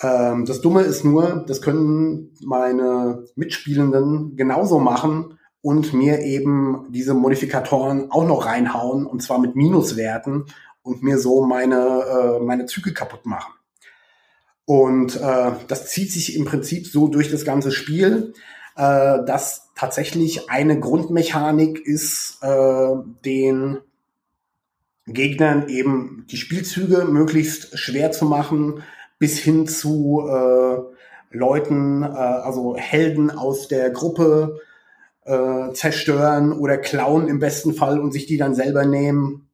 Ähm, das Dumme ist nur, das können meine Mitspielenden genauso machen und mir eben diese Modifikatoren auch noch reinhauen und zwar mit Minuswerten und mir so meine, äh, meine Züge kaputt machen. Und äh, das zieht sich im Prinzip so durch das ganze Spiel, äh, dass tatsächlich eine Grundmechanik ist, äh, den Gegnern eben die Spielzüge möglichst schwer zu machen, bis hin zu äh, Leuten, äh, also Helden aus der Gruppe äh, zerstören oder klauen im besten Fall und sich die dann selber nehmen.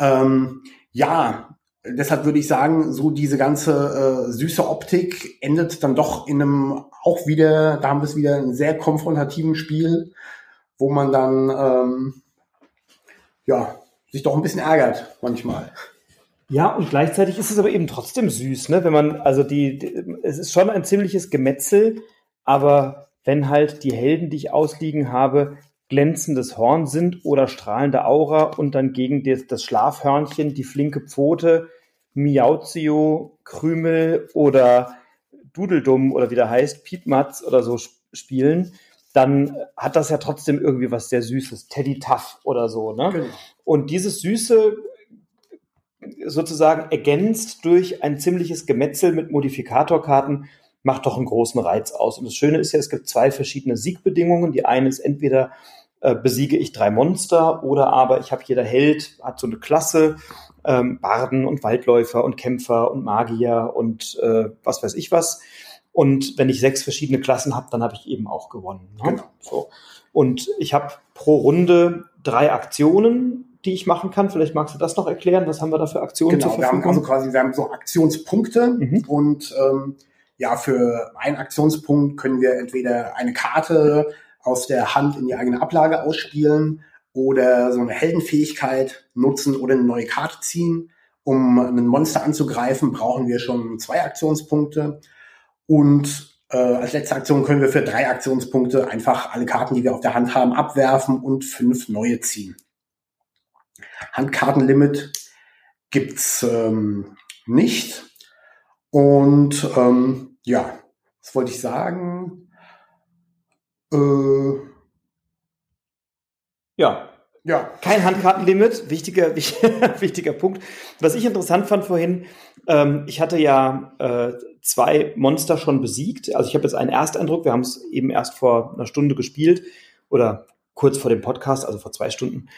Ähm, ja, deshalb würde ich sagen, so diese ganze äh, süße Optik endet dann doch in einem auch wieder, da haben wir es wieder, ein sehr konfrontativen Spiel, wo man dann ähm, ja sich doch ein bisschen ärgert manchmal. Ja, und gleichzeitig ist es aber eben trotzdem süß, ne? Wenn man, also die, die es ist schon ein ziemliches Gemetzel, aber wenn halt die Helden, die ich ausliegen habe, glänzendes Horn sind oder strahlende Aura und dann gegen das, Schlafhörnchen die flinke Pfote, Miauzio, Krümel oder Dudeldum oder wie der heißt, Piepmatz oder so spielen, dann hat das ja trotzdem irgendwie was sehr Süßes, Teddy Tuff oder so. Ne? Genau. Und dieses Süße sozusagen ergänzt durch ein ziemliches Gemetzel mit Modifikatorkarten macht doch einen großen Reiz aus. Und das Schöne ist ja, es gibt zwei verschiedene Siegbedingungen. Die eine ist entweder äh, besiege ich drei Monster oder aber ich habe jeder Held hat so eine Klasse, ähm, Barden und Waldläufer und Kämpfer und Magier und äh, was weiß ich was. Und wenn ich sechs verschiedene Klassen habe, dann habe ich eben auch gewonnen. Ne? Genau. So. Und ich habe pro Runde drei Aktionen, die ich machen kann. Vielleicht magst du das noch erklären. Was haben wir da für Aktionen genau, zur Verfügung? Wir haben also quasi, wir haben so Aktionspunkte mhm. und ähm, ja, für einen Aktionspunkt können wir entweder eine Karte aus der Hand in die eigene Ablage ausspielen oder so eine Heldenfähigkeit nutzen oder eine neue Karte ziehen. Um ein Monster anzugreifen, brauchen wir schon zwei Aktionspunkte. Und äh, als letzte Aktion können wir für drei Aktionspunkte einfach alle Karten, die wir auf der Hand haben, abwerfen und fünf neue ziehen. Handkartenlimit gibt's ähm, nicht. Und ähm, ja, was wollte ich sagen? Äh, ja. Ja. Kein Handkartenlimit, wichtiger, wichtiger Punkt. Was ich interessant fand vorhin, ähm, ich hatte ja äh, zwei Monster schon besiegt. Also ich habe jetzt einen Ersteindruck, wir haben es eben erst vor einer Stunde gespielt oder kurz vor dem Podcast, also vor zwei Stunden.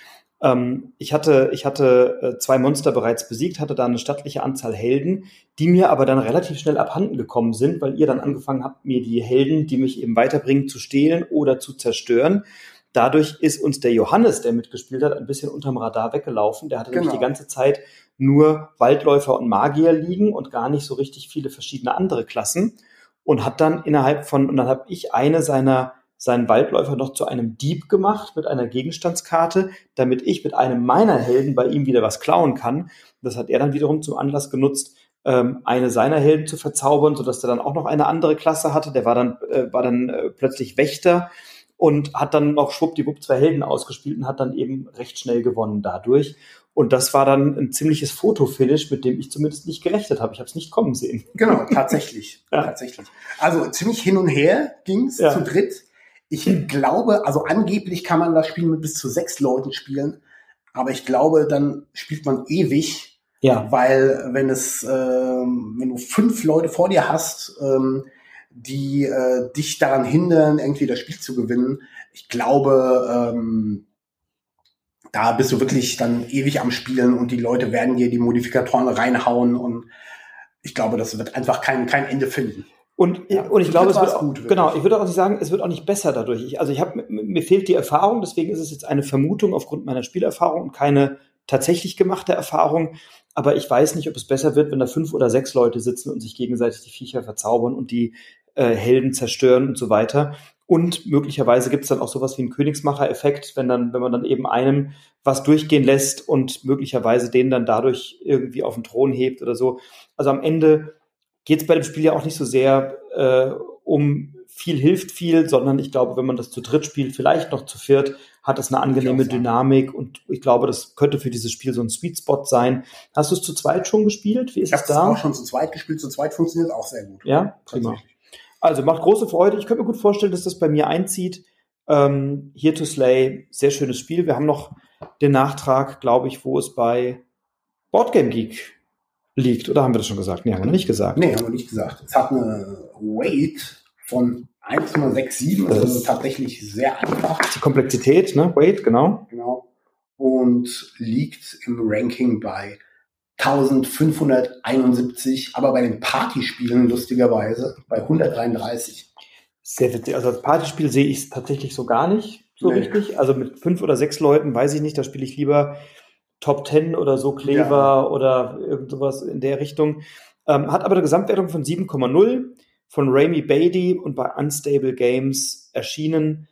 Ähm, ich hatte, ich hatte äh, zwei Monster bereits besiegt, hatte da eine stattliche Anzahl Helden, die mir aber dann relativ schnell abhanden gekommen sind, weil ihr dann angefangen habt, mir die Helden, die mich eben weiterbringen, zu stehlen oder zu zerstören. Dadurch ist uns der Johannes, der mitgespielt hat, ein bisschen unterm Radar weggelaufen. Der hatte genau. nämlich die ganze Zeit nur Waldläufer und Magier liegen und gar nicht so richtig viele verschiedene andere Klassen und hat dann innerhalb von, und dann habe ich eine seiner seinen Waldläufer noch zu einem Dieb gemacht mit einer Gegenstandskarte, damit ich mit einem meiner Helden bei ihm wieder was klauen kann. Das hat er dann wiederum zum Anlass genutzt, ähm, eine seiner Helden zu verzaubern, sodass der dann auch noch eine andere Klasse hatte. Der war dann, äh, war dann äh, plötzlich Wächter und hat dann noch schwuppdiwupp zwei Helden ausgespielt und hat dann eben recht schnell gewonnen dadurch. Und das war dann ein ziemliches Fotofinish, mit dem ich zumindest nicht gerechnet habe. Ich habe es nicht kommen sehen. Genau, tatsächlich. ja. tatsächlich. Also ziemlich hin und her ging's ja. zu dritt. Ich glaube, also angeblich kann man das Spiel mit bis zu sechs Leuten spielen, aber ich glaube, dann spielt man ewig, ja. weil wenn es, ähm, wenn du fünf Leute vor dir hast, ähm, die äh, dich daran hindern, irgendwie das Spiel zu gewinnen, ich glaube, ähm, da bist du wirklich dann ewig am Spielen und die Leute werden dir die Modifikatoren reinhauen und ich glaube, das wird einfach kein, kein Ende finden. Und, ja, und ich glaube, es wird auch, gut, genau, ich würde auch nicht sagen, es wird auch nicht besser dadurch. Ich, also ich habe, mir fehlt die Erfahrung, deswegen ist es jetzt eine Vermutung aufgrund meiner Spielerfahrung und keine tatsächlich gemachte Erfahrung. Aber ich weiß nicht, ob es besser wird, wenn da fünf oder sechs Leute sitzen und sich gegenseitig die Viecher verzaubern und die äh, Helden zerstören und so weiter. Und möglicherweise gibt es dann auch sowas wie einen Königsmacher-Effekt, wenn dann, wenn man dann eben einem was durchgehen lässt und möglicherweise den dann dadurch irgendwie auf den Thron hebt oder so. Also am Ende geht es bei dem Spiel ja auch nicht so sehr äh, um viel hilft viel, sondern ich glaube, wenn man das zu dritt spielt, vielleicht noch zu viert, hat das eine angenehme Dynamik und ich glaube, das könnte für dieses Spiel so ein Sweet Spot sein. Hast du es zu zweit schon gespielt? Wie ist ich es da? Ich habe auch schon zu zweit gespielt. Zu zweit funktioniert auch sehr gut. Ja, prima. Also macht große Freude. Ich könnte mir gut vorstellen, dass das bei mir einzieht. Ähm, Here to Slay, sehr schönes Spiel. Wir haben noch den Nachtrag, glaube ich, wo es bei Boardgame Geek liegt. Oder haben wir das schon gesagt? Nee, haben wir noch nicht gesagt. Nee, haben wir nicht gesagt. Es hat eine Weight von 1,67, also tatsächlich sehr einfach. Die Komplexität, ne? Weight, genau. Genau. Und liegt im Ranking bei 1571, aber bei den Partyspielen lustigerweise bei 133. Sehr witzig. Also als Partyspiel sehe ich es tatsächlich so gar nicht so nee. richtig. Also mit fünf oder sechs Leuten weiß ich nicht, da spiele ich lieber Top Ten oder so Clever ja. oder irgend sowas in der Richtung. Ähm, hat aber eine Gesamtwertung von 7,0 von Ramy Beatty und bei Unstable Games erschienen.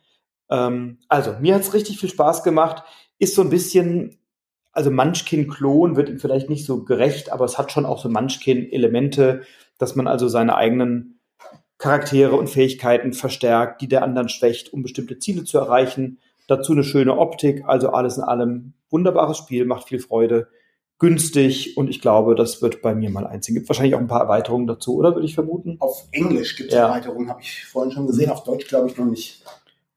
Ähm, also mir hat es richtig viel Spaß gemacht. Ist so ein bisschen also Munchkin-Klon wird ihm vielleicht nicht so gerecht, aber es hat schon auch so Munchkin-Elemente, dass man also seine eigenen Charaktere und Fähigkeiten verstärkt, die der anderen schwächt, um bestimmte Ziele zu erreichen. Dazu eine schöne Optik, also alles in allem wunderbares Spiel, macht viel Freude, günstig und ich glaube, das wird bei mir mal einziehen. Gibt wahrscheinlich auch ein paar Erweiterungen dazu, oder würde ich vermuten? Auf Englisch gibt es ja. Erweiterungen, habe ich vorhin schon gesehen, auf Deutsch glaube ich noch nicht.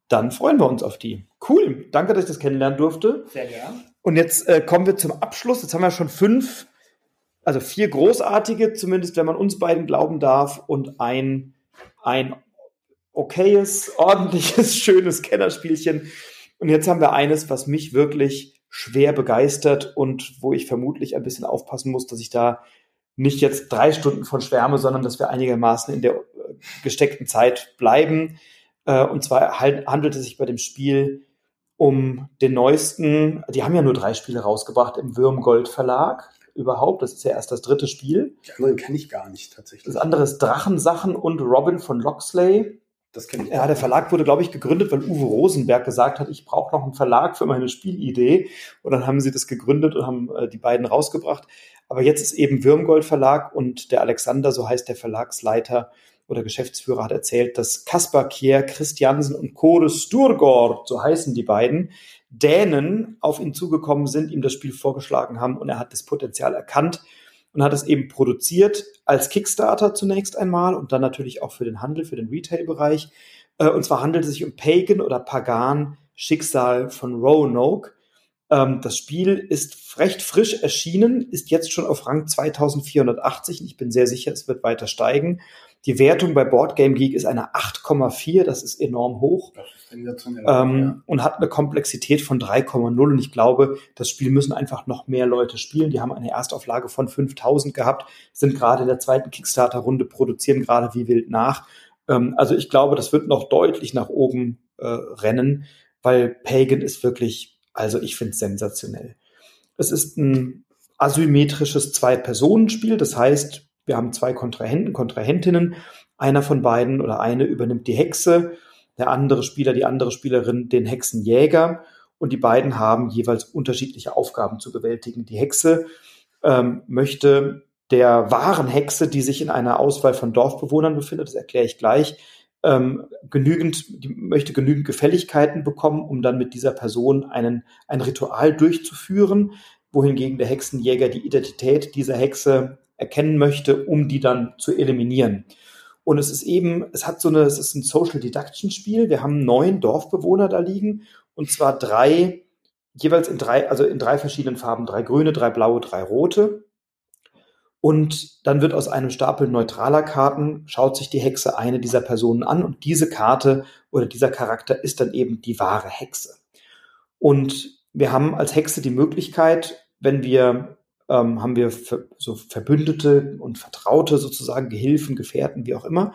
Dann freuen wir uns auf die. Cool, danke, dass ich das kennenlernen durfte. Sehr gerne. Und jetzt äh, kommen wir zum Abschluss. Jetzt haben wir schon fünf, also vier großartige, zumindest wenn man uns beiden glauben darf, und ein, ein okayes, ordentliches, schönes Kennerspielchen. Und jetzt haben wir eines, was mich wirklich schwer begeistert und wo ich vermutlich ein bisschen aufpassen muss, dass ich da nicht jetzt drei Stunden von schwärme, sondern dass wir einigermaßen in der äh, gesteckten Zeit bleiben. Äh, und zwar handelt es sich bei dem Spiel um den neuesten, die haben ja nur drei Spiele rausgebracht im Würmgold Verlag überhaupt. Das ist ja erst das dritte Spiel. Die anderen kenne ich gar nicht tatsächlich. Das andere ist Drachensachen und Robin von Loxley. Das kenne ich. Ja, der Verlag wurde, glaube ich, gegründet, weil Uwe Rosenberg gesagt hat, ich brauche noch einen Verlag für meine Spielidee. Und dann haben sie das gegründet und haben äh, die beiden rausgebracht. Aber jetzt ist eben Würmgold Verlag und der Alexander, so heißt der Verlagsleiter, oder Geschäftsführer hat erzählt, dass Kaspar Kier, Christiansen und Kore Sturgård, so heißen die beiden, Dänen auf ihn zugekommen sind, ihm das Spiel vorgeschlagen haben und er hat das Potenzial erkannt und hat es eben produziert als Kickstarter zunächst einmal und dann natürlich auch für den Handel, für den Retail-Bereich. Äh, und zwar handelt es sich um Pagan oder Pagan Schicksal von Roanoke. Ähm, das Spiel ist recht frisch erschienen, ist jetzt schon auf Rang 2480. Ich bin sehr sicher, es wird weiter steigen. Die Wertung bei Boardgame Geek ist eine 8,4, das ist enorm hoch. Das ist sensationell. Ähm, ja. Und hat eine Komplexität von 3,0. Und ich glaube, das Spiel müssen einfach noch mehr Leute spielen. Die haben eine Erstauflage von 5000 gehabt, sind gerade in der zweiten Kickstarter-Runde, produzieren gerade wie wild nach. Ähm, also ich glaube, das wird noch deutlich nach oben äh, rennen, weil Pagan ist wirklich, also ich finde es sensationell. Es ist ein asymmetrisches Zwei-Personen-Spiel, das heißt, wir haben zwei Kontrahenten, Kontrahentinnen. Einer von beiden oder eine übernimmt die Hexe, der andere Spieler, die andere Spielerin den Hexenjäger und die beiden haben jeweils unterschiedliche Aufgaben zu bewältigen. Die Hexe ähm, möchte der wahren Hexe, die sich in einer Auswahl von Dorfbewohnern befindet, das erkläre ich gleich, ähm, genügend, die möchte genügend Gefälligkeiten bekommen, um dann mit dieser Person einen, ein Ritual durchzuführen, wohingegen der Hexenjäger die Identität dieser Hexe erkennen möchte, um die dann zu eliminieren. Und es ist eben, es hat so eine, es ist ein Social Deduction Spiel. Wir haben neun Dorfbewohner da liegen und zwar drei, jeweils in drei, also in drei verschiedenen Farben, drei grüne, drei blaue, drei rote. Und dann wird aus einem Stapel neutraler Karten, schaut sich die Hexe eine dieser Personen an und diese Karte oder dieser Charakter ist dann eben die wahre Hexe. Und wir haben als Hexe die Möglichkeit, wenn wir, ähm, haben wir so Verbündete und Vertraute sozusagen, Gehilfen, Gefährten, wie auch immer,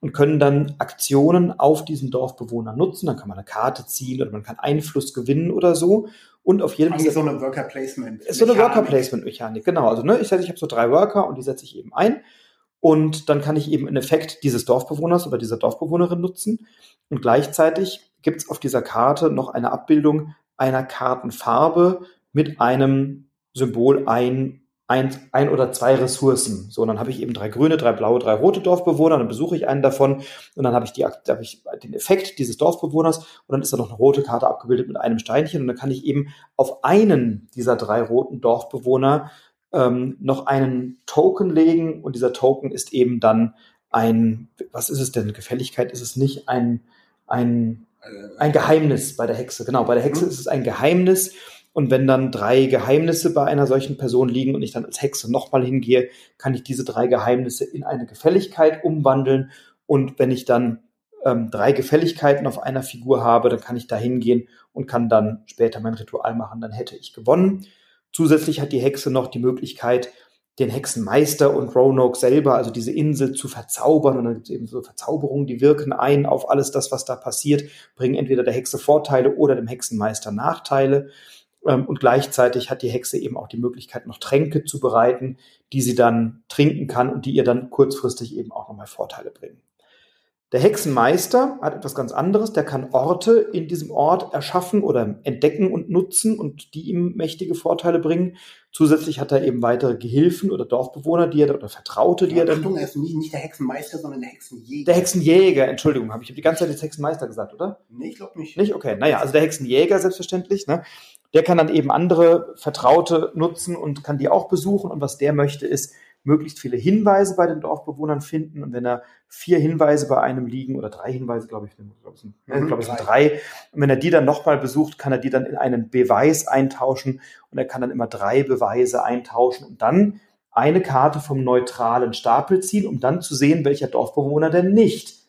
und können dann Aktionen auf diesen Dorfbewohner nutzen. Dann kann man eine Karte ziehen oder man kann Einfluss gewinnen oder so. Und auf jedem also so eine Worker Placement. Ist so eine Worker Placement Mechanik, genau. Also ne, ich sage, ich habe so drei Worker und die setze ich eben ein. Und dann kann ich eben einen Effekt dieses Dorfbewohners oder dieser Dorfbewohnerin nutzen. Und gleichzeitig gibt es auf dieser Karte noch eine Abbildung einer Kartenfarbe mit einem Symbol ein ein, ein oder zwei Ressourcen. So, und dann habe ich eben drei grüne, drei blaue, drei rote Dorfbewohner, dann besuche ich einen davon und dann habe ich, die, habe ich den Effekt dieses Dorfbewohners und dann ist da noch eine rote Karte abgebildet mit einem Steinchen und dann kann ich eben auf einen dieser drei roten Dorfbewohner ähm, noch einen Token legen und dieser Token ist eben dann ein, was ist es denn? Gefälligkeit ist es nicht ein, ein, ein Geheimnis bei der Hexe. Genau, bei der Hexe mhm. ist es ein Geheimnis und wenn dann drei Geheimnisse bei einer solchen Person liegen und ich dann als Hexe nochmal hingehe, kann ich diese drei Geheimnisse in eine Gefälligkeit umwandeln. Und wenn ich dann ähm, drei Gefälligkeiten auf einer Figur habe, dann kann ich da hingehen und kann dann später mein Ritual machen. Dann hätte ich gewonnen. Zusätzlich hat die Hexe noch die Möglichkeit, den Hexenmeister und Roanoke selber, also diese Insel zu verzaubern. Und dann gibt es eben so Verzauberungen, die wirken ein auf alles das, was da passiert, bringen entweder der Hexe Vorteile oder dem Hexenmeister Nachteile. Ähm, und gleichzeitig hat die Hexe eben auch die Möglichkeit, noch Tränke zu bereiten, die sie dann trinken kann und die ihr dann kurzfristig eben auch nochmal Vorteile bringen. Der Hexenmeister hat etwas ganz anderes. Der kann Orte in diesem Ort erschaffen oder entdecken und nutzen und die ihm mächtige Vorteile bringen. Zusätzlich hat er eben weitere Gehilfen oder Dorfbewohner, die er oder Vertraute, die ja, er dann. Achtung, er ist nicht, nicht der Hexenmeister, sondern der Hexenjäger. Der Hexenjäger, Entschuldigung, habe ich die ganze Zeit jetzt Hexenmeister gesagt, oder? Nee, ich glaube nicht. Nicht? Okay. Naja, also der Hexenjäger selbstverständlich, ne? Der kann dann eben andere Vertraute nutzen und kann die auch besuchen. Und was der möchte, ist möglichst viele Hinweise bei den Dorfbewohnern finden. Und wenn er vier Hinweise bei einem liegen oder drei Hinweise, glaube ich, glaube ich, sind, mhm, glaube, es sind drei. Und wenn er die dann nochmal besucht, kann er die dann in einen Beweis eintauschen. Und er kann dann immer drei Beweise eintauschen und dann eine Karte vom neutralen Stapel ziehen, um dann zu sehen, welcher Dorfbewohner denn nicht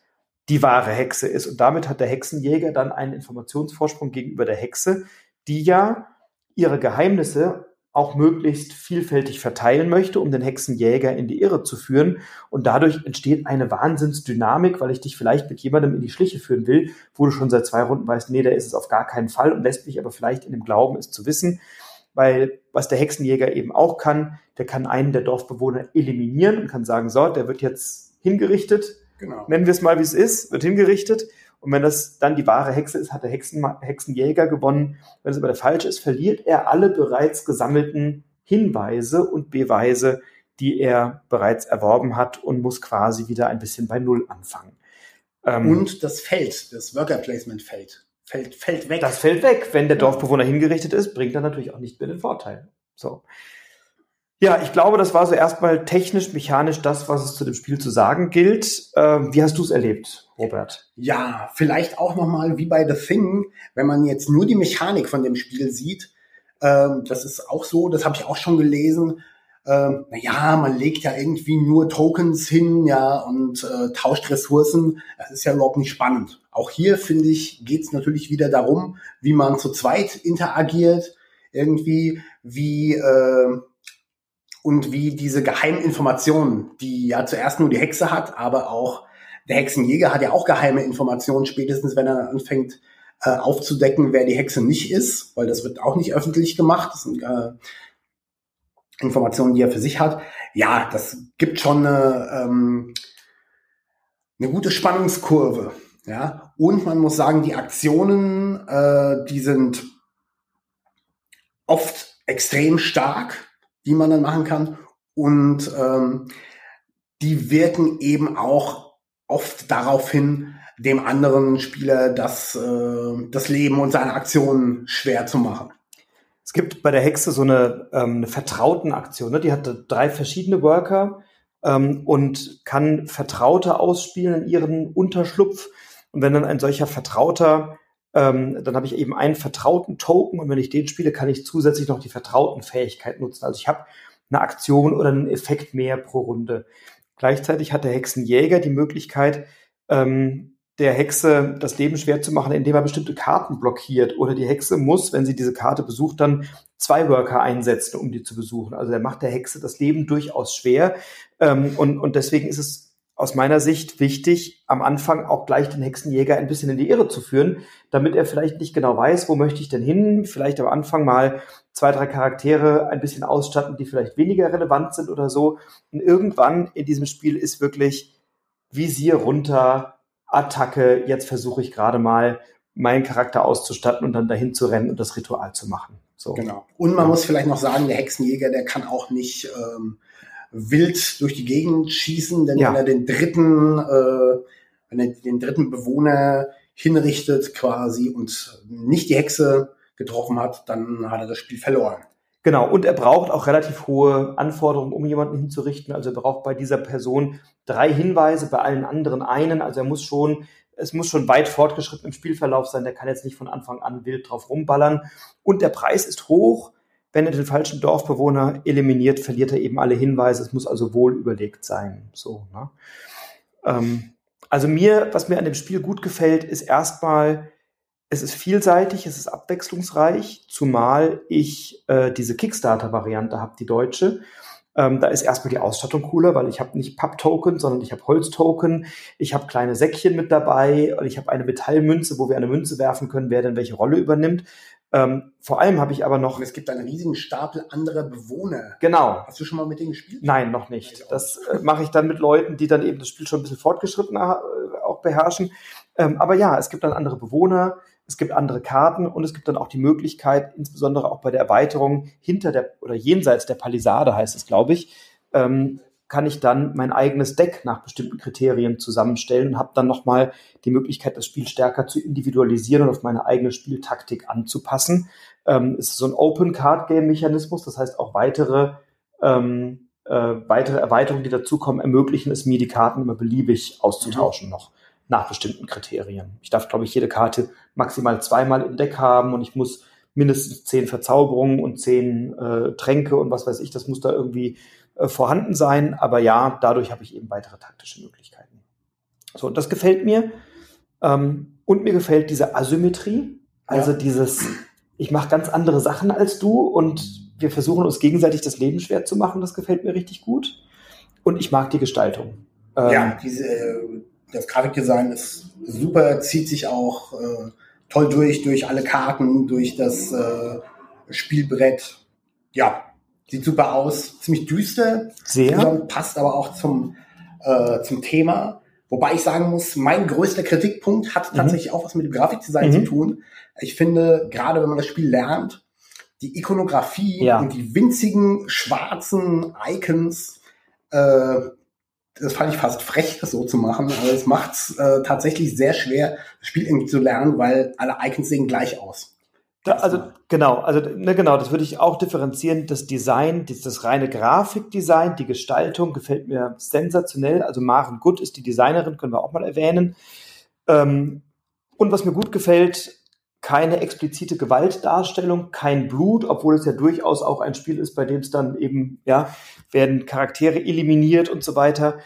die wahre Hexe ist. Und damit hat der Hexenjäger dann einen Informationsvorsprung gegenüber der Hexe, die ja ihre Geheimnisse auch möglichst vielfältig verteilen möchte, um den Hexenjäger in die Irre zu führen. Und dadurch entsteht eine Wahnsinnsdynamik, weil ich dich vielleicht mit jemandem in die Schliche führen will, wo du schon seit zwei Runden weißt, nee, der ist es auf gar keinen Fall und lässt mich aber vielleicht in dem Glauben, es zu wissen. Weil was der Hexenjäger eben auch kann, der kann einen der Dorfbewohner eliminieren und kann sagen, so, der wird jetzt hingerichtet. Genau. Nennen wir es mal, wie es ist, wird hingerichtet. Und wenn das dann die wahre Hexe ist, hat der Hexen, Hexenjäger gewonnen. Wenn es aber der falsche ist, verliert er alle bereits gesammelten Hinweise und Beweise, die er bereits erworben hat und muss quasi wieder ein bisschen bei Null anfangen. Ähm, und das Feld, das Worker Placement Feld, fällt, fällt weg. Das fällt weg. Wenn der Dorfbewohner hingerichtet ist, bringt er natürlich auch nicht mehr den Vorteil. So. Ja, ich glaube, das war so erstmal technisch, mechanisch das, was es zu dem Spiel zu sagen gilt. Ähm, wie hast du es erlebt, Robert? Ja, vielleicht auch nochmal wie bei The Thing, wenn man jetzt nur die Mechanik von dem Spiel sieht. Ähm, das ist auch so, das habe ich auch schon gelesen. Ähm, naja, man legt ja irgendwie nur Tokens hin, ja, und äh, tauscht Ressourcen. Das ist ja überhaupt nicht spannend. Auch hier, finde ich, geht es natürlich wieder darum, wie man zu zweit interagiert, irgendwie, wie äh, und wie diese geheimen Informationen, die ja zuerst nur die Hexe hat, aber auch der Hexenjäger hat ja auch geheime Informationen, spätestens wenn er anfängt äh, aufzudecken, wer die Hexe nicht ist, weil das wird auch nicht öffentlich gemacht. Das sind äh, Informationen, die er für sich hat. Ja, das gibt schon eine, ähm, eine gute Spannungskurve. Ja, und man muss sagen, die Aktionen, äh, die sind oft extrem stark die man dann machen kann. und ähm, die wirken eben auch oft darauf hin, dem anderen Spieler das, äh, das Leben und seine Aktionen schwer zu machen. Es gibt bei der Hexe so eine, ähm, eine vertrauten Aktion. Ne? Die hat drei verschiedene Worker ähm, und kann Vertraute ausspielen in ihren Unterschlupf. Und wenn dann ein solcher Vertrauter, ähm, dann habe ich eben einen vertrauten Token und wenn ich den spiele, kann ich zusätzlich noch die vertrauten Fähigkeit nutzen. Also ich habe eine Aktion oder einen Effekt mehr pro Runde. Gleichzeitig hat der Hexenjäger die Möglichkeit, ähm, der Hexe das Leben schwer zu machen, indem er bestimmte Karten blockiert. Oder die Hexe muss, wenn sie diese Karte besucht, dann zwei Worker einsetzen, um die zu besuchen. Also er macht der Hexe das Leben durchaus schwer. Ähm, und, und deswegen ist es aus meiner Sicht wichtig, am Anfang auch gleich den Hexenjäger ein bisschen in die Irre zu führen, damit er vielleicht nicht genau weiß, wo möchte ich denn hin, vielleicht am Anfang mal zwei, drei Charaktere ein bisschen ausstatten, die vielleicht weniger relevant sind oder so. Und irgendwann in diesem Spiel ist wirklich Visier runter, Attacke, jetzt versuche ich gerade mal meinen Charakter auszustatten und dann dahin zu rennen und das Ritual zu machen. So. Genau. Und man ja. muss vielleicht noch sagen, der Hexenjäger, der kann auch nicht ähm, wild durch die Gegend schießen, denn ja. wenn er den dritten, äh, wenn er den dritten Bewohner hinrichtet quasi und nicht die Hexe getroffen hat, dann hat er das Spiel verloren. Genau, und er braucht auch relativ hohe Anforderungen, um jemanden hinzurichten. Also er braucht bei dieser Person drei Hinweise, bei allen anderen einen. Also er muss schon, es muss schon weit fortgeschritten im Spielverlauf sein. Der kann jetzt nicht von Anfang an wild drauf rumballern. Und der Preis ist hoch. Wenn er den falschen Dorfbewohner eliminiert, verliert er eben alle Hinweise. Es muss also wohl überlegt sein. So, ne? ähm, also mir, was mir an dem Spiel gut gefällt, ist erstmal, es ist vielseitig, es ist abwechslungsreich, zumal ich äh, diese Kickstarter-Variante habe, die deutsche. Ähm, da ist erstmal die Ausstattung cooler, weil ich habe nicht Papp-Token, sondern ich habe Holztoken. Ich habe kleine Säckchen mit dabei und ich habe eine Metallmünze, wo wir eine Münze werfen können, wer denn welche Rolle übernimmt. Ähm, vor allem habe ich aber noch. Und es gibt einen riesigen Stapel anderer Bewohner. Genau. Hast du schon mal mit denen gespielt? Nein, noch nicht. Das äh, mache ich dann mit Leuten, die dann eben das Spiel schon ein bisschen fortgeschritten äh, auch beherrschen. Ähm, aber ja, es gibt dann andere Bewohner es gibt andere Karten und es gibt dann auch die Möglichkeit, insbesondere auch bei der Erweiterung hinter der oder jenseits der Palisade heißt es, glaube ich, ähm, kann ich dann mein eigenes Deck nach bestimmten Kriterien zusammenstellen und habe dann nochmal die Möglichkeit, das Spiel stärker zu individualisieren und auf meine eigene Spieltaktik anzupassen. Ähm, es ist so ein Open Card Game Mechanismus, das heißt auch weitere ähm, äh, weitere Erweiterungen, die dazukommen, ermöglichen es mir, die Karten immer beliebig auszutauschen mhm. noch nach bestimmten Kriterien. Ich darf, glaube ich, jede Karte maximal zweimal im Deck haben und ich muss mindestens zehn Verzauberungen und zehn äh, Tränke und was weiß ich, das muss da irgendwie äh, vorhanden sein. Aber ja, dadurch habe ich eben weitere taktische Möglichkeiten. So, und das gefällt mir. Ähm, und mir gefällt diese Asymmetrie, also ja. dieses, ich mache ganz andere Sachen als du und wir versuchen uns gegenseitig das Leben schwer zu machen. Das gefällt mir richtig gut. Und ich mag die Gestaltung. Ähm, ja, diese, das Grafikdesign ist super, zieht sich auch äh, toll durch, durch alle Karten, durch das äh, Spielbrett. Ja, sieht super aus, ziemlich düster. Sehr. Passt aber auch zum, äh, zum Thema. Wobei ich sagen muss, mein größter Kritikpunkt hat mhm. tatsächlich auch was mit dem Grafikdesign mhm. zu tun. Ich finde, gerade wenn man das Spiel lernt, die Ikonografie ja. und die winzigen schwarzen Icons äh, das fand ich fast frech, das so zu machen, aber es macht es äh, tatsächlich sehr schwer, das Spiel irgendwie zu lernen, weil alle Icons sehen gleich aus. Da, also genau, also ne, genau, das würde ich auch differenzieren. Das Design, das, das reine Grafikdesign, die Gestaltung gefällt mir sensationell. Also Maren Gutt ist die Designerin, können wir auch mal erwähnen. Ähm, und was mir gut gefällt, keine explizite Gewaltdarstellung, kein Blut, obwohl es ja durchaus auch ein Spiel ist, bei dem es dann eben, ja, werden Charaktere eliminiert und so weiter.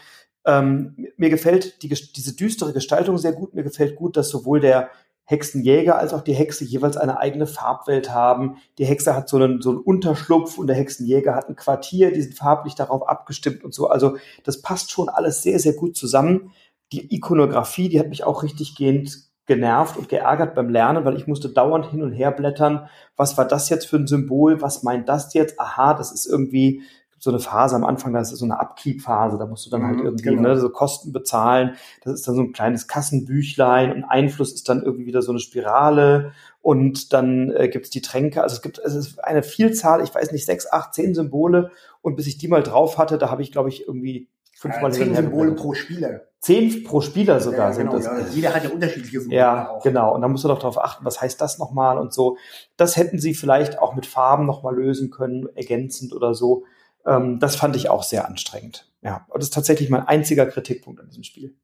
Ähm, mir gefällt die, diese düstere Gestaltung sehr gut. Mir gefällt gut, dass sowohl der Hexenjäger als auch die Hexe jeweils eine eigene Farbwelt haben. Die Hexe hat so einen, so einen Unterschlupf und der Hexenjäger hat ein Quartier, die sind farblich darauf abgestimmt und so. Also das passt schon alles sehr, sehr gut zusammen. Die Ikonografie, die hat mich auch richtig gehend genervt und geärgert beim Lernen, weil ich musste dauernd hin und her blättern. Was war das jetzt für ein Symbol? Was meint das jetzt? Aha, das ist irgendwie so eine Phase am Anfang, das ist so eine Upkeep-Phase, da musst du dann halt mhm, irgendwie genau. ne, so Kosten bezahlen. Das ist dann so ein kleines Kassenbüchlein und Einfluss ist dann irgendwie wieder so eine Spirale und dann äh, gibt es die Tränke. Also es gibt es ist eine Vielzahl, ich weiß nicht, sechs, acht, zehn Symbole und bis ich die mal drauf hatte, da habe ich, glaube ich, irgendwie fünfmal ja, zehn Symbole pro Spieler. Zehn pro Spieler sogar ja, genau, sind das. Ja. Jeder hat ja unterschiedliche Symbole. Ja, auch. genau. Und da musst du doch darauf achten, was heißt das nochmal und so. Das hätten sie vielleicht auch mit Farben nochmal lösen können, ergänzend oder so. Ähm, das fand ich auch sehr anstrengend. Ja, und das ist tatsächlich mein einziger Kritikpunkt an diesem Spiel.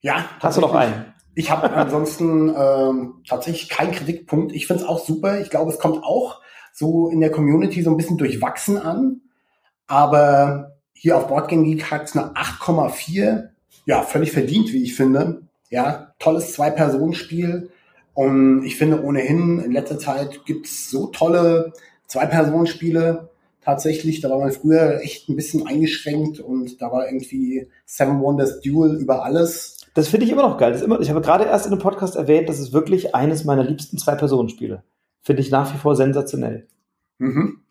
Ja. Hast du noch einen? Ich habe ansonsten ähm, tatsächlich keinen Kritikpunkt. Ich finde es auch super. Ich glaube, es kommt auch so in der Community so ein bisschen durchwachsen an. Aber hier auf Boardgame Geek hat es eine 8,4. Ja, völlig verdient, wie ich finde. Ja, tolles Zwei-Personen-Spiel. Und ich finde ohnehin, in letzter Zeit gibt's so tolle Zwei-Personen-Spiele tatsächlich. Da war man früher echt ein bisschen eingeschränkt und da war irgendwie Seven Wonders Duel über alles. Das finde ich immer noch geil. Das immer, ich habe gerade erst in einem Podcast erwähnt, das ist wirklich eines meiner liebsten Zwei-Personen-Spiele. Finde ich nach wie vor sensationell. Mhm.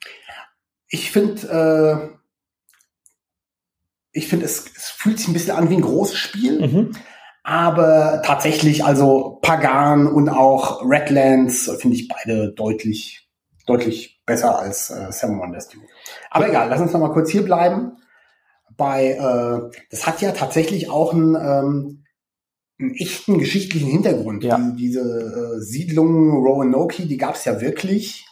Ich finde, äh, ich finde, es, es fühlt sich ein bisschen an wie ein großes Spiel. Mhm. Aber tatsächlich, also Pagan und auch Redlands finde ich beide deutlich, deutlich besser als äh, Seven Wonders Duel. Aber egal, lass uns noch mal kurz hier bleiben. Bei, äh, das hat ja tatsächlich auch einen, ähm, einen echten geschichtlichen Hintergrund. Ja. Die, diese äh, Siedlung Roanoke, die gab es ja wirklich.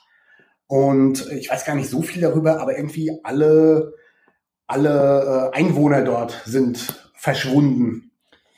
Und ich weiß gar nicht so viel darüber, aber irgendwie alle, alle äh, Einwohner dort sind verschwunden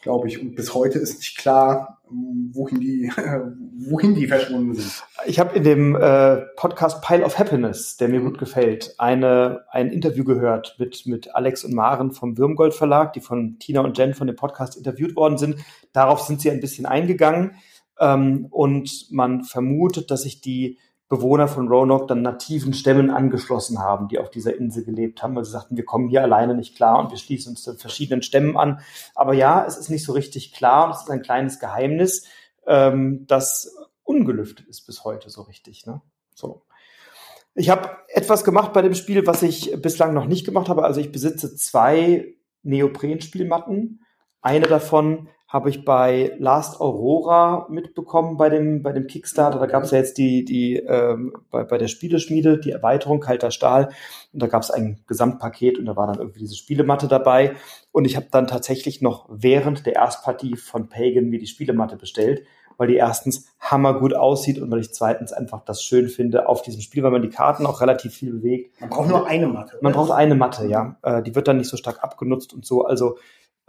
glaube ich. Und bis heute ist nicht klar, wohin die, wohin die verschwunden sind. Ich habe in dem äh, Podcast Pile of Happiness, der mir gut gefällt, eine, ein Interview gehört mit, mit Alex und Maren vom Würmgold Verlag, die von Tina und Jen von dem Podcast interviewt worden sind. Darauf sind sie ein bisschen eingegangen. Ähm, und man vermutet, dass sich die Bewohner von Roanoke dann nativen Stämmen angeschlossen haben, die auf dieser Insel gelebt haben, weil sie sagten, wir kommen hier alleine nicht klar und wir schließen uns den verschiedenen Stämmen an. Aber ja, es ist nicht so richtig klar und es ist ein kleines Geheimnis, ähm, das ungelüftet ist bis heute so richtig. Ne? So. Ich habe etwas gemacht bei dem Spiel, was ich bislang noch nicht gemacht habe. Also ich besitze zwei Neopren-Spielmatten. Eine davon habe ich bei Last Aurora mitbekommen bei dem, bei dem Kickstarter. Da gab es ja jetzt die, die ähm, bei, bei der Spieleschmiede, die Erweiterung Kalter Stahl. Und da gab es ein Gesamtpaket und da war dann irgendwie diese Spielematte dabei. Und ich habe dann tatsächlich noch während der Erstpartie von Pagan mir die Spielematte bestellt, weil die erstens hammergut aussieht und weil ich zweitens einfach das schön finde auf diesem Spiel, weil man die Karten auch relativ viel bewegt. Man braucht nur eine Matte. Man braucht eine Matte, ja. Äh, die wird dann nicht so stark abgenutzt und so. Also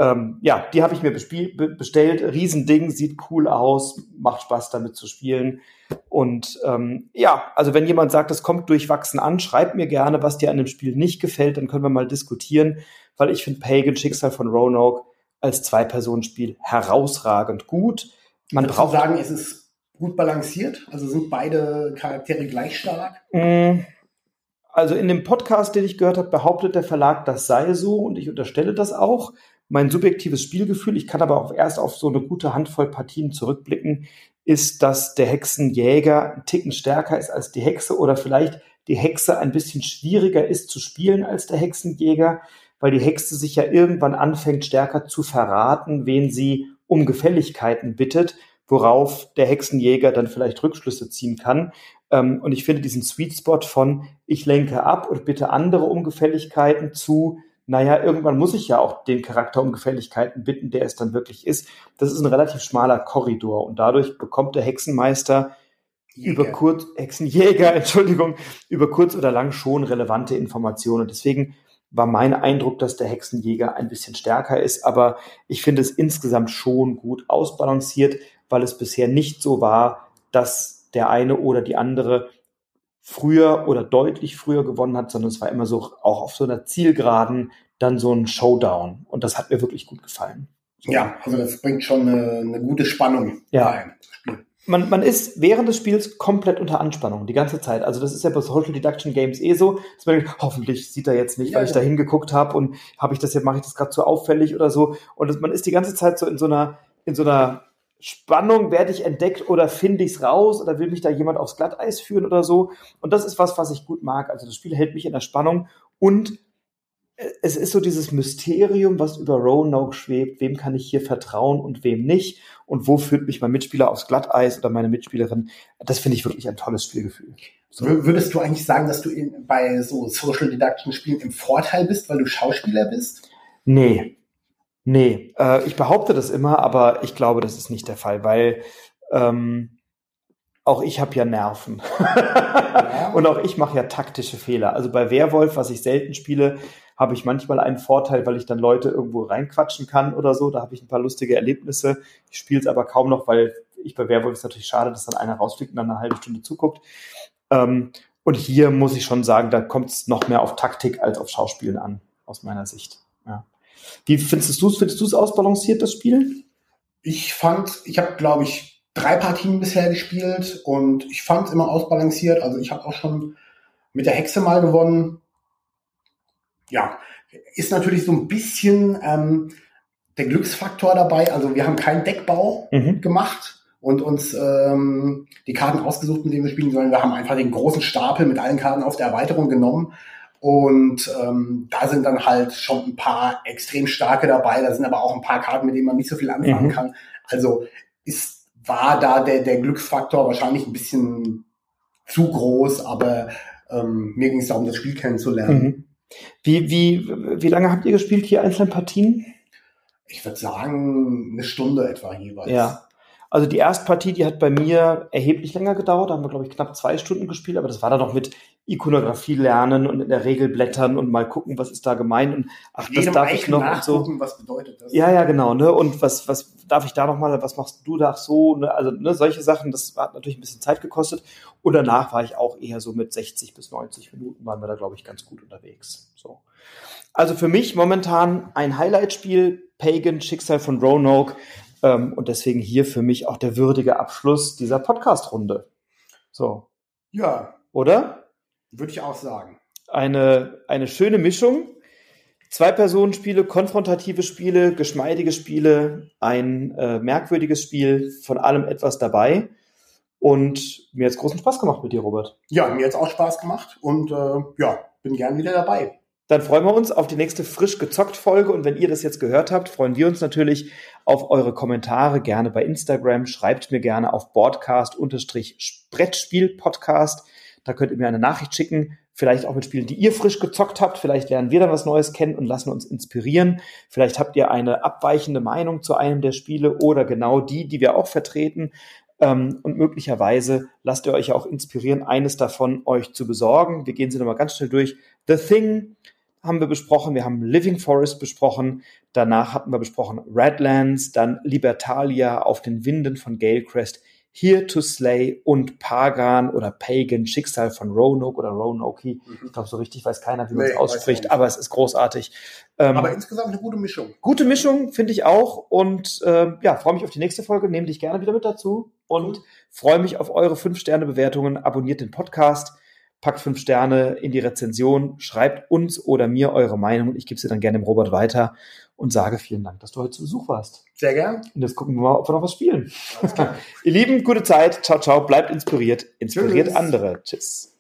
ähm, ja, die habe ich mir bestellt. Riesending, sieht cool aus, macht Spaß damit zu spielen. Und ähm, ja, also wenn jemand sagt, das kommt durchwachsen an, schreib mir gerne, was dir an dem Spiel nicht gefällt, dann können wir mal diskutieren, weil ich finde Pagan Schicksal von Roanoke als Zwei-Personen-Spiel herausragend gut. Man Würdest braucht sagen, ist es gut balanciert? Also sind beide Charaktere gleich stark? Mm, also in dem Podcast, den ich gehört habe, behauptet der Verlag, das sei so und ich unterstelle das auch mein subjektives Spielgefühl, ich kann aber auch erst auf so eine gute Handvoll Partien zurückblicken, ist, dass der Hexenjäger ein Ticken stärker ist als die Hexe oder vielleicht die Hexe ein bisschen schwieriger ist zu spielen als der Hexenjäger, weil die Hexe sich ja irgendwann anfängt stärker zu verraten, wen sie um Gefälligkeiten bittet, worauf der Hexenjäger dann vielleicht Rückschlüsse ziehen kann. Ähm, und ich finde diesen Sweet Spot von ich lenke ab und bitte andere um Gefälligkeiten zu naja, irgendwann muss ich ja auch den Charakter um Gefälligkeiten bitten, der es dann wirklich ist. Das ist ein relativ schmaler Korridor und dadurch bekommt der Hexenmeister Jäger. über kurz, Hexenjäger, Entschuldigung, über kurz oder lang schon relevante Informationen. Deswegen war mein Eindruck, dass der Hexenjäger ein bisschen stärker ist, aber ich finde es insgesamt schon gut ausbalanciert, weil es bisher nicht so war, dass der eine oder die andere früher oder deutlich früher gewonnen hat, sondern es war immer so auch auf so einer Zielgeraden dann so ein Showdown. Und das hat mir wirklich gut gefallen. So. Ja, also das bringt schon eine, eine gute Spannung ja. rein. Man, man ist während des Spiels komplett unter Anspannung, die ganze Zeit. Also das ist ja bei Social Deduction Games eh so, dass man denkt, hoffentlich sieht er jetzt nicht, ja, weil ich ja. da hingeguckt habe und habe ich das jetzt, mache ich das gerade zu auffällig oder so. Und das, man ist die ganze Zeit so in so einer, in so einer Spannung, werde ich entdeckt oder finde ich es raus oder will mich da jemand aufs Glatteis führen oder so. Und das ist was, was ich gut mag. Also das Spiel hält mich in der Spannung Und es ist so dieses Mysterium, was über Roanoke schwebt. Wem kann ich hier vertrauen und wem nicht? Und wo führt mich mein Mitspieler aufs Glatteis oder meine Mitspielerin? Das finde ich wirklich ein tolles Spielgefühl. So. Würdest du eigentlich sagen, dass du in, bei so Social Deduction Spielen im Vorteil bist, weil du Schauspieler bist? Nee. Nee. Äh, ich behaupte das immer, aber ich glaube, das ist nicht der Fall, weil ähm, auch ich habe ja Nerven. Ja. und auch ich mache ja taktische Fehler. Also bei Werwolf, was ich selten spiele, habe ich manchmal einen Vorteil, weil ich dann Leute irgendwo reinquatschen kann oder so. Da habe ich ein paar lustige Erlebnisse. Ich spiele es aber kaum noch, weil ich bei Werwolf ist natürlich schade, dass dann einer rausfliegt und dann eine halbe Stunde zuguckt. Ähm, und hier muss ich schon sagen, da kommt es noch mehr auf Taktik als auf Schauspielen an, aus meiner Sicht. Ja. Wie findest du es? Findest du es ausbalanciert, das Spiel? Ich fand, ich habe, glaube ich, drei Partien bisher gespielt und ich fand es immer ausbalanciert. Also ich habe auch schon mit der Hexe mal gewonnen ja, ist natürlich so ein bisschen ähm, der Glücksfaktor dabei. Also wir haben keinen Deckbau mhm. gemacht und uns ähm, die Karten ausgesucht, mit denen wir spielen, sondern wir haben einfach den großen Stapel mit allen Karten auf der Erweiterung genommen. Und ähm, da sind dann halt schon ein paar extrem starke dabei. Da sind aber auch ein paar Karten, mit denen man nicht so viel anfangen mhm. kann. Also ist, war da der, der Glücksfaktor wahrscheinlich ein bisschen zu groß, aber ähm, mir ging es darum, das Spiel kennenzulernen. Mhm. Wie, wie, wie lange habt ihr gespielt hier einzelne Partien? Ich würde sagen, eine Stunde etwa jeweils. Ja. Also die erste Partie, die hat bei mir erheblich länger gedauert. Da haben wir, glaube ich, knapp zwei Stunden gespielt, aber das war dann noch mit Ikonografie lernen und in der Regel blättern und mal gucken, was ist da gemeint und ach, das darf ich noch und so. Was bedeutet das? Ja, ja, genau, ne? Und was, was darf ich da noch mal, was machst du da so, ne? Also, ne, solche Sachen, das hat natürlich ein bisschen Zeit gekostet. Und danach war ich auch eher so mit 60 bis 90 Minuten waren wir da, glaube ich, ganz gut unterwegs. So. Also für mich momentan ein Highlight-Spiel, Pagan, Schicksal von Roanoke. Ähm, und deswegen hier für mich auch der würdige Abschluss dieser Podcast-Runde. So. Ja. Oder? Würde ich auch sagen. Eine, eine schöne Mischung. Zwei-Personen-Spiele, konfrontative Spiele, geschmeidige Spiele, ein äh, merkwürdiges Spiel, von allem etwas dabei. Und mir hat es großen Spaß gemacht mit dir, Robert. Ja, mir hat es auch Spaß gemacht und äh, ja, bin gern wieder dabei. Dann freuen wir uns auf die nächste frisch gezockt Folge und wenn ihr das jetzt gehört habt, freuen wir uns natürlich auf eure Kommentare gerne bei Instagram. Schreibt mir gerne auf Broadcast-Brettspiel-Podcast. Da könnt ihr mir eine Nachricht schicken, vielleicht auch mit Spielen, die ihr frisch gezockt habt. Vielleicht lernen wir dann was Neues kennen und lassen uns inspirieren. Vielleicht habt ihr eine abweichende Meinung zu einem der Spiele oder genau die, die wir auch vertreten. Ähm, und möglicherweise lasst ihr euch auch inspirieren, eines davon euch zu besorgen. Wir gehen sie nochmal ganz schnell durch. The Thing, haben wir besprochen, wir haben Living Forest besprochen, danach hatten wir besprochen Redlands, dann Libertalia auf den Winden von Galecrest, Here to Slay und Pagan oder Pagan, Schicksal von Roanoke oder Roanoke. Mhm. Ich glaube, so richtig weiß keiner, wie man es ausspricht, aber es ist großartig. Ähm, aber insgesamt eine gute Mischung. Gute Mischung, finde ich auch. Und äh, ja, freue mich auf die nächste Folge, nehme dich gerne wieder mit dazu und cool. freue mich auf eure 5-Sterne-Bewertungen. Abonniert den Podcast packt fünf Sterne in die Rezension, schreibt uns oder mir eure Meinung. Ich gebe sie dann gerne dem Robert weiter und sage vielen Dank, dass du heute zu Besuch warst. Sehr gern. Und jetzt gucken wir mal, ob wir noch was spielen. Ihr Lieben, gute Zeit. Ciao, ciao. Bleibt inspiriert. Inspiriert Tschüss. andere. Tschüss.